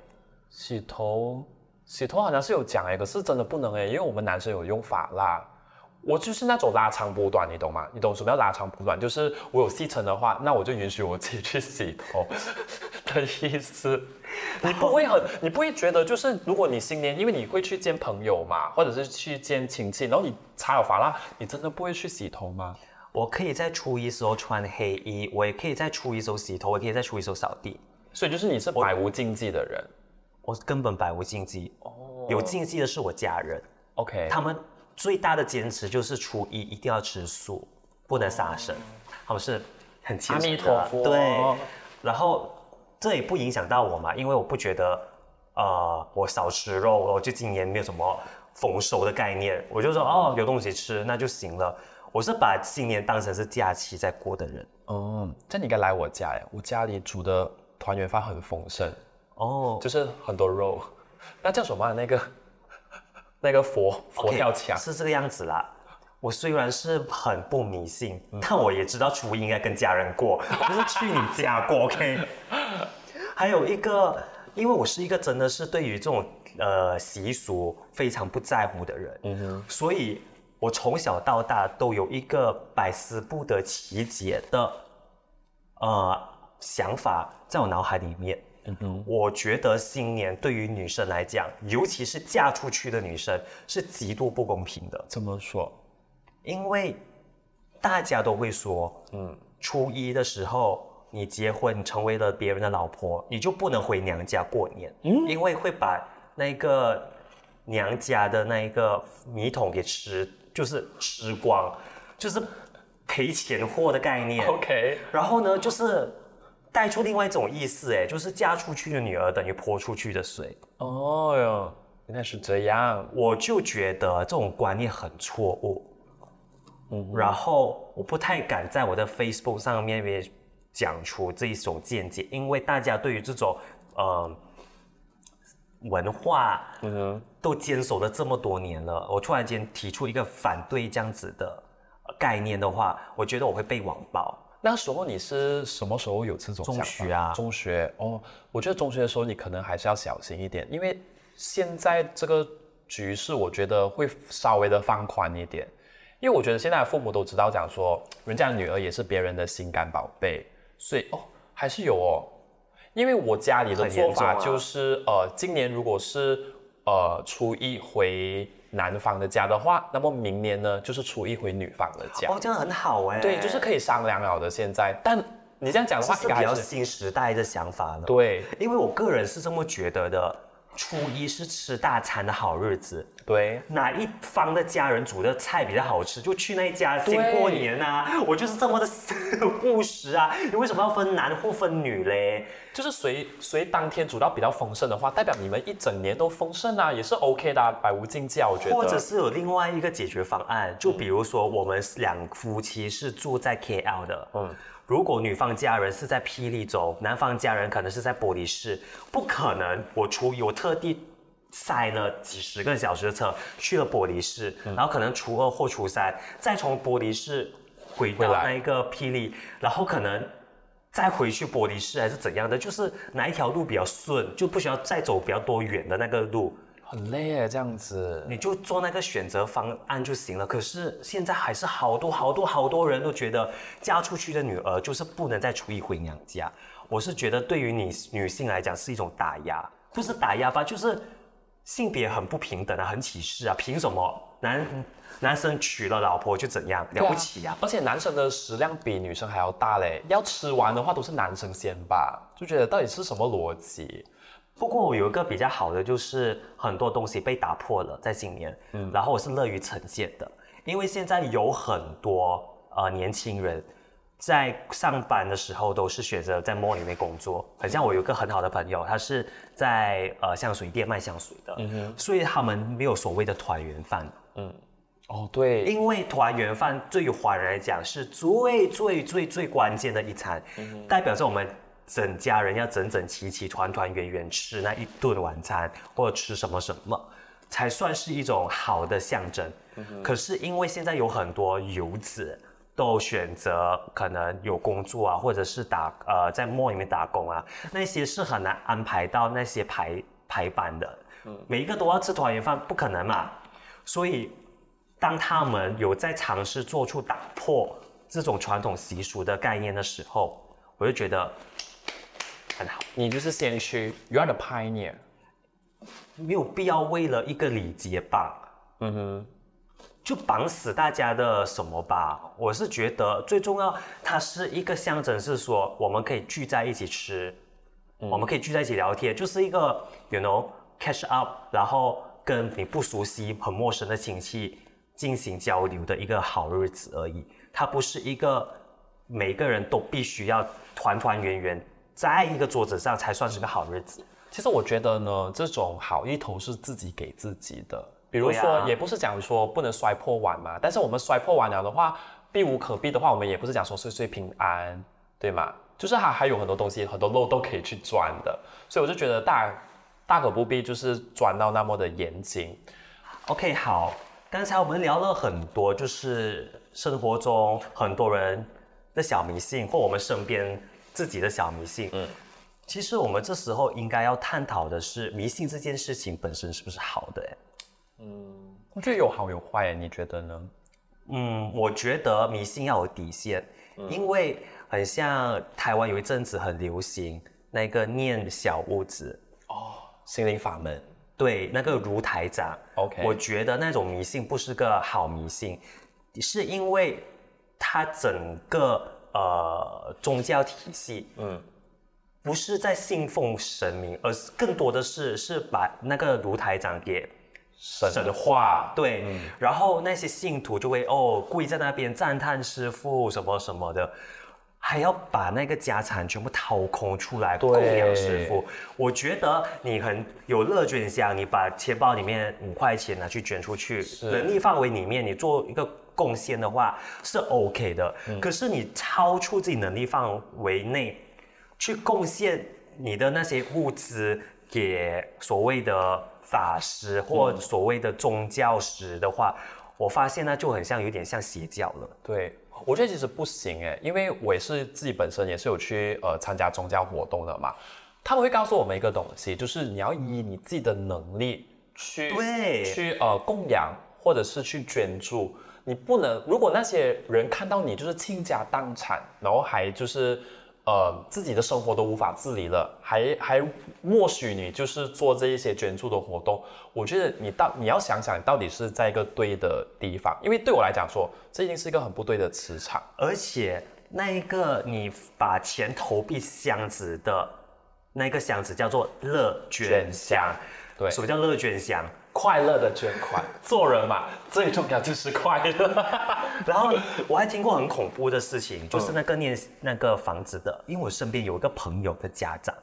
洗头，洗头好像是有讲哎，可是真的不能哎，因为我们男生有用发蜡，我就是那种拉长补短，你懂吗？你懂什么叫拉长补短？就是我有细层的话，那我就允许我自己去洗头 [laughs] 的意思。你不会很，你不会觉得就是如果你新年，因为你会去见朋友嘛，或者是去见亲戚，然后你擦了发蜡，你真的不会去洗头吗？我可以在初一时候穿黑衣，我也可以在初一时候洗头，我也可以在初一时候扫地，所以就是你是百无禁忌的人。我根本百无禁忌。哦有禁忌的是我家人，，OK，他们最大的坚持就是初一一定要吃素，不能杀生，他们是很虔阿诚的弥陀佛。对，然后这也不影响到我嘛，因为我不觉得，呃，我少吃肉，我就今年没有什么丰收的概念，我就说哦，有东西吃那就行了。我是把新年当成是假期在过的人。哦，这你应该来我家呀，我家里煮的团圆饭很丰盛。哦，就是很多肉，[laughs] 那叫什么啊、那个 [laughs] 那个佛佛跳墙是这个样子啦。我虽然是很不迷信，嗯但我也知道初一应该跟家人过，[laughs] 不是去你家过。OK。还有一个，因为我是一个真的是对于这种呃习俗非常不在乎的人，嗯哼，所以我从小到大都有一个百思不得其解的呃想法在我脑海里面。我觉得新年对于女生来讲，尤其是嫁出去的女生，是极度不公平的。怎么说？因为大家都会说，嗯，初一的时候你结婚成为了别人的老婆，你就不能回娘家过年，嗯，因为会把那个娘家的那一个米桶给吃，就是吃光，就是赔钱货的概念。OK，然后呢，就是带出另外一种意思，哎，就是嫁出去的女儿等于泼出去的水。哦哟，原来是这样。我就觉得这种观念很错误。嗯，然后我不太敢在我的 Facebook 上面面讲出这一种见解，因为大家对于这种呃文化，嗯哼，都坚守了这么多年了，我突然间提出一个反对这样子的呃概念的话，我觉得我会被网暴。那时候你是什么时候有这种中想法学啊中学哦，我觉得中学的时候你可能还是要小心一点，因为现在这个局势，我觉得会稍微的放宽一点。因为我觉得现在的父母都知道讲说，人家的女儿也是别人的心肝宝贝，所以哦还是有哦。因为我家里的做法就是，呃，今年如果是呃初一回男方的家的话，那么明年呢就是初一回女方的家。哦，这样很好哎。对，就是可以商量了的。现在，但你这样讲的话，这是比较新时代的想法了。对因为我个人是这么觉得的，初一是吃大餐的好日子，对哪一方的家人煮的菜比较好吃，就去那一家先过年啊！我就是这么的务实啊！你为什么要分男或分女嘞？就是谁谁当天煮到比较丰盛的话，代表你们一整年都丰盛啊，也是 OK 的、啊，百无禁忌啊，我觉得。或者是有另外一个解决方案，就比如说我们两夫妻是住在 KL 的，嗯，如果女方家人是在霹雳州，男方家人可能是在玻璃市，不可能我初一我特地塞了几十个小时的车去了玻璃市，然后可能初二或初三再从玻璃市回到那一个霹雳，然后可能。再回去玻璃市还是怎样的，就是哪一条路比较顺，就不需要再走比较多远的那个路，很累哎，这样子。你就做那个选择方案就行了。可是现在还是好多好多好多人都觉得嫁出去的女儿就是不能再出一回娘家。我是觉得对于你女性来讲是一种打压，不是打压吧，就是性别很不平等啊，很歧视啊，凭什么男男生娶了老婆就怎样了不起呀、而且男生的食量比女生还要大嘞，要吃完的话都是男生先吧，就觉得到底是什么逻辑？不过我有一个比较好的，就是很多东西被打破了，在今年，嗯，然后我是乐于呈现的，因为现在有很多呃年轻人在上班的时候都是选择在 mall 里面工作，很像我有一个很好的朋友，他是在呃香水店卖香水的，嗯哼，所以他们没有所谓的团圆饭，嗯，哦，对，因为团圆饭对于华人来讲是最最最最关键的一餐，代表着我们整家人要整整齐齐、团团圆圆吃那一顿晚餐，或者吃什么什么，才算是一种好的象征。可是因为现在有很多游子都选择可能有工作啊，或者是打呃在 mall 里面打工啊，那些是很难安排到那些排排班的。每一个都要吃团圆饭，不可能嘛。所以当他们有在尝试做出打破这种传统习俗的概念的时候，我就觉得很好，你就是先驱，You are the pioneer。没有必要为了一个礼节绑，嗯哼，就绑死大家的什么吧。我是觉得最重要，它是一个象征，是说我们可以聚在一起吃，我们可以聚在一起聊天，就是一个 you know catch up，然后跟你不熟悉、很陌生的亲戚进行交流的一个好日子而已。它不是一个每个人都必须要团团圆圆在一个桌子上才算是个好日子。其实我觉得呢，这种好意头是自己给自己的。比如说，啊也不是讲说不能摔破碗嘛，但是我们摔破碗了的话，避无可避的话，我们也不是讲说岁岁平安，对吗？就是还还有很多东西，很多漏洞可以去钻的，所以我就觉得大大可不必就是钻到那么的严谨。OK，好，刚才我们聊了很多，就是生活中很多人的小迷信，或我们身边自己的小迷信。嗯，其实我们这时候应该要探讨的是，迷信这件事情本身是不是好的？嗯。我觉得有好有坏，你觉得呢？嗯，我觉得迷信要有底线，因为很像台湾有一阵子很流行那个念小屋子哦，心灵法门，对，那个如台长 OK 我觉得那种迷信不是个好迷信，是因为它整个呃宗教体系，嗯，不是在信奉神明，而是更多的是是把那个卢台长给神神化，对，然后那些信徒就会哦跪在那边赞叹师傅什么什么的，还要把那个家产全部掏空出来供养师傅。我觉得你很有乐捐箱，你把钱包里面五块钱拿去捐出去，能力范围里面你做一个贡献的话是 OK 的。可是你超出自己能力范围内去贡献你的那些物资给所谓的法师或所谓的宗教师的话，我发现那就很像有点像邪教了。对，我觉得其实不行哎，因为我也是自己本身也是有去呃参加宗教活动的嘛，他们会告诉我们一个东西，就是你要以你自己的能力去对去呃供养或者是去捐助，你不能如果那些人看到你就是倾家荡产，然后还就是。呃，自己的生活都无法自理了，还还默许你就是做这一些捐助的活动，我觉得你到你要想想，你到底是在一个对的地方，因为对我来讲说，这一定是一个很不对的磁场。而且那一个你把钱投币箱子的那个箱子叫做乐捐箱。对什么叫乐捐箱？快乐的捐款，做人嘛，最重要就是快乐。[laughs] 然后我还听过很恐怖的事情，就是那个念那个房子的，因为我身边有一个朋友的家长，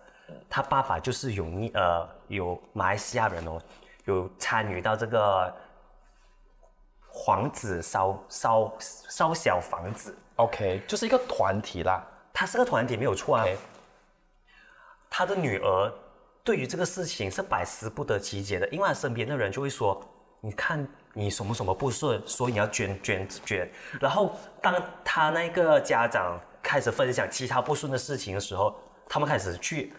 他爸爸就是有念呃有马来西亚人哦，有参与到这个房子烧烧烧小房子，OK，就是一个团体啦。他是个团体没有错啊。他的女儿对于这个事情是百思不得其解的，因为他身边的人就会说：“你看你什么什么不顺，所以你要捐捐捐。”然后当他那个家长开始分享其他不顺的事情的时候，他们开始去，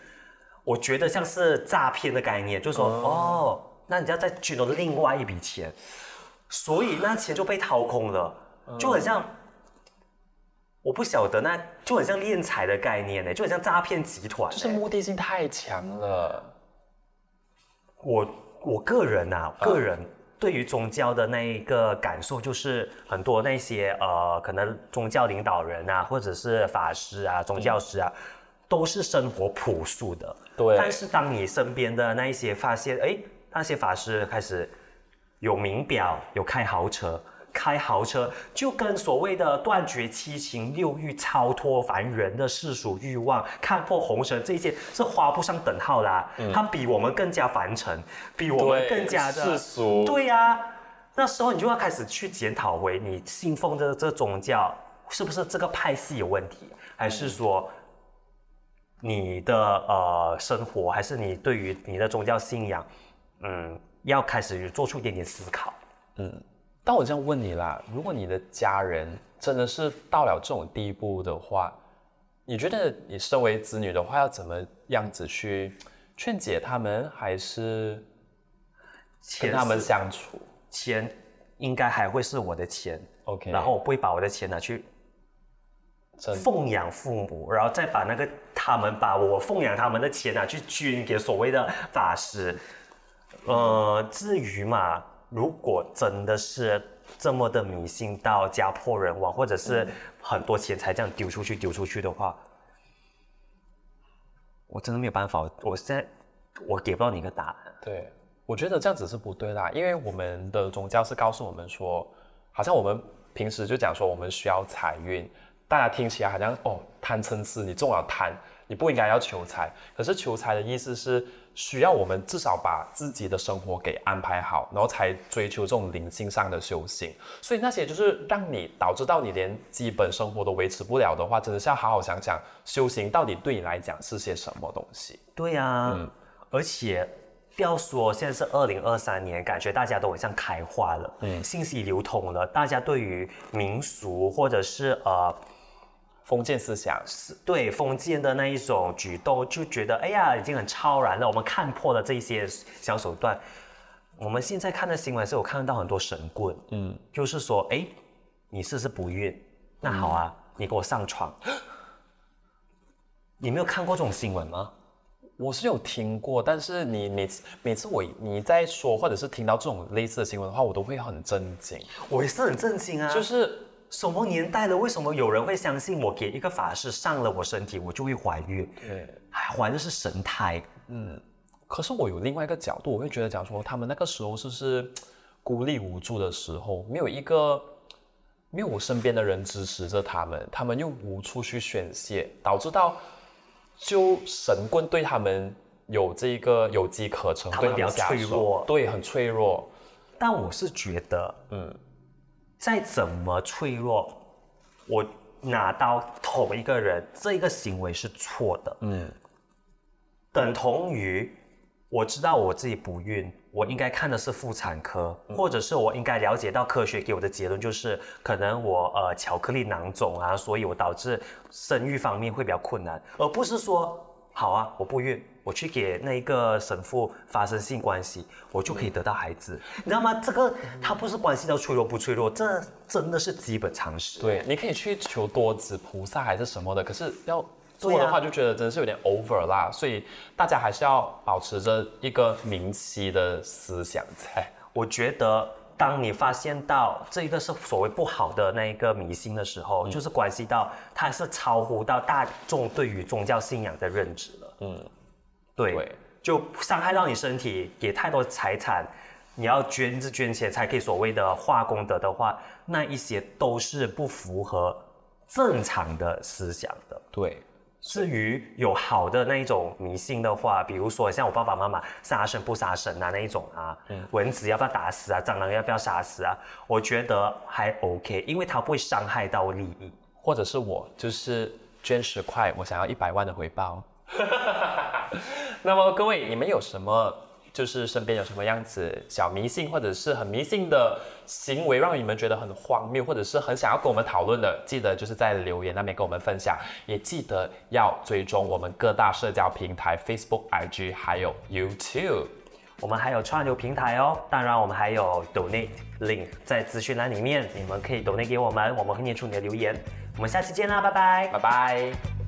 我觉得像是诈骗的概念，就说：“哦，那你要再捐了另外一笔钱，所以那钱就被掏空了，就很像。”我不晓得，那就很像敛财的概念呢，就很像诈骗集团欸。就是目的性太强了。我我个人啊，个人对于宗教的那一个感受，就是很多那些呃，可能宗教领导人啊，或者是法师啊、宗教师啊，都是生活朴素的。对但是当你身边的那一些发现，哎，那些法师开始有名表，有开豪车。开豪车就跟所谓的断绝七情六欲、超脱凡人的世俗欲望、看破红尘这些是划不上等号啦。他比我们更加凡尘，比我们更加的世俗。对呀、那时候你就要开始去检讨回你信奉的这宗教是不是这个派系有问题，还是说你的呃生活，还是你对于你的宗教信仰，嗯，要开始做出一点点思考。但我这样问你啦，如果你的家人真的是到了这种地步的话，你觉得你身为子女的话，要怎么样子去劝解他们，还是跟他们相处钱应该还会是我的钱，？OK，然后我不会把我的钱拿去奉养父母，然后再把那个他们把我奉养他们的钱拿去捐给所谓的法师。呃，至于嘛，如果真的是这么的迷信到家破人亡，或者是很多钱财这样丢出去丢出去的话，我真的没有办法，我现在我给不到你一个答案。对，我觉得这样子是不对啦，因为我们的宗教是告诉我们说，好像我们平时就讲说我们需要财运，大家听起来好像哦贪嗔痴，你中了贪，你不应该要求财。可是求财的意思是需要我们至少把自己的生活给安排好，然后才追求这种灵性上的修行。所以那些就是让你导致到你连基本生活都维持不了的话，真的是要好好想想修行到底对你来讲是些什么东西。对呀、而且不要说现在是二零二三年，感觉大家都很像开化了，嗯，信息流通了，大家对于民俗或者是呃封建思想，是对封建的那一种举动，就觉得哎呀已经很超然了，我们看破了这些小手段。我们现在看的新闻是有看到很多神棍，嗯，就是说，哎，你是不是不孕？那好啊，你给我上床。[gasps] 你没有看过这种新闻吗？我是有听过，但是你每次每次我你在说或者是听到这种类似的新闻的话，我都会很震惊。我也是很震惊啊！就是什么年代了？为什么有人会相信我给一个法师上了我身体，我就会怀孕？对，还怀的是神胎？嗯可是我有另外一个角度，我会觉得讲说他们那个时候是不是孤立无助的时候，没有一个没有我身边的人支持着他们，他们又无处去宣泄，导致到就神棍对他们有这一个有机可乘，对他们比较脆弱对，很脆弱。但我是觉得，嗯，再怎么脆弱，我拿刀捅一个人，这个行为是错的，嗯，等同于我知道我自己不孕，我应该看的是妇产科，或者是我应该了解到科学给我的结论就是，可能我呃巧克力囊肿啊，所以我导致生育方面会比较困难，而不是说好啊我不孕，我去给那个神父发生性关系，我就可以得到孩子，你知道吗？这个它不是关系到脆弱不脆弱，这真的是基本常识。对，你可以去求多子菩萨还是什么的，可是要做的话，就觉得真的是有点 over 啦。所以大家还是要保持着一个明晰的思想在。我觉得，当你发现到这个是所谓不好的那一个迷信的时候，就是关系到它是超乎到大众对于宗教信仰的认知了。嗯，对，对。就伤害到你身体，给太多财产，你要捐是捐钱才可以所谓的化功德的话，那一些都是不符合正常的思想的。对，至于有好的那一种迷信的话，比如说像我爸爸妈妈杀生不杀生啊那一种啊，蚊子要不要打死啊，蟑螂要不要杀死啊，我觉得还 OK，因为它不会伤害到利益。或者是我就是捐十块，我想要一百万的回报。[laughs] 那么各位，你们有什么就是身边有什么样子小迷信，或者是很迷信的行为，让你们觉得很荒谬，或者是很想要跟我们讨论的，记得就是在留言那边跟我们分享，也记得要追踪我们各大社交平台 Facebook、IG 还有 YouTube。我们还有串流平台哦，当然我们还有 donate link 在资讯栏里面，你们可以 donate 给我们，我们会念出你的留言。我们下期见啦，拜拜。拜拜。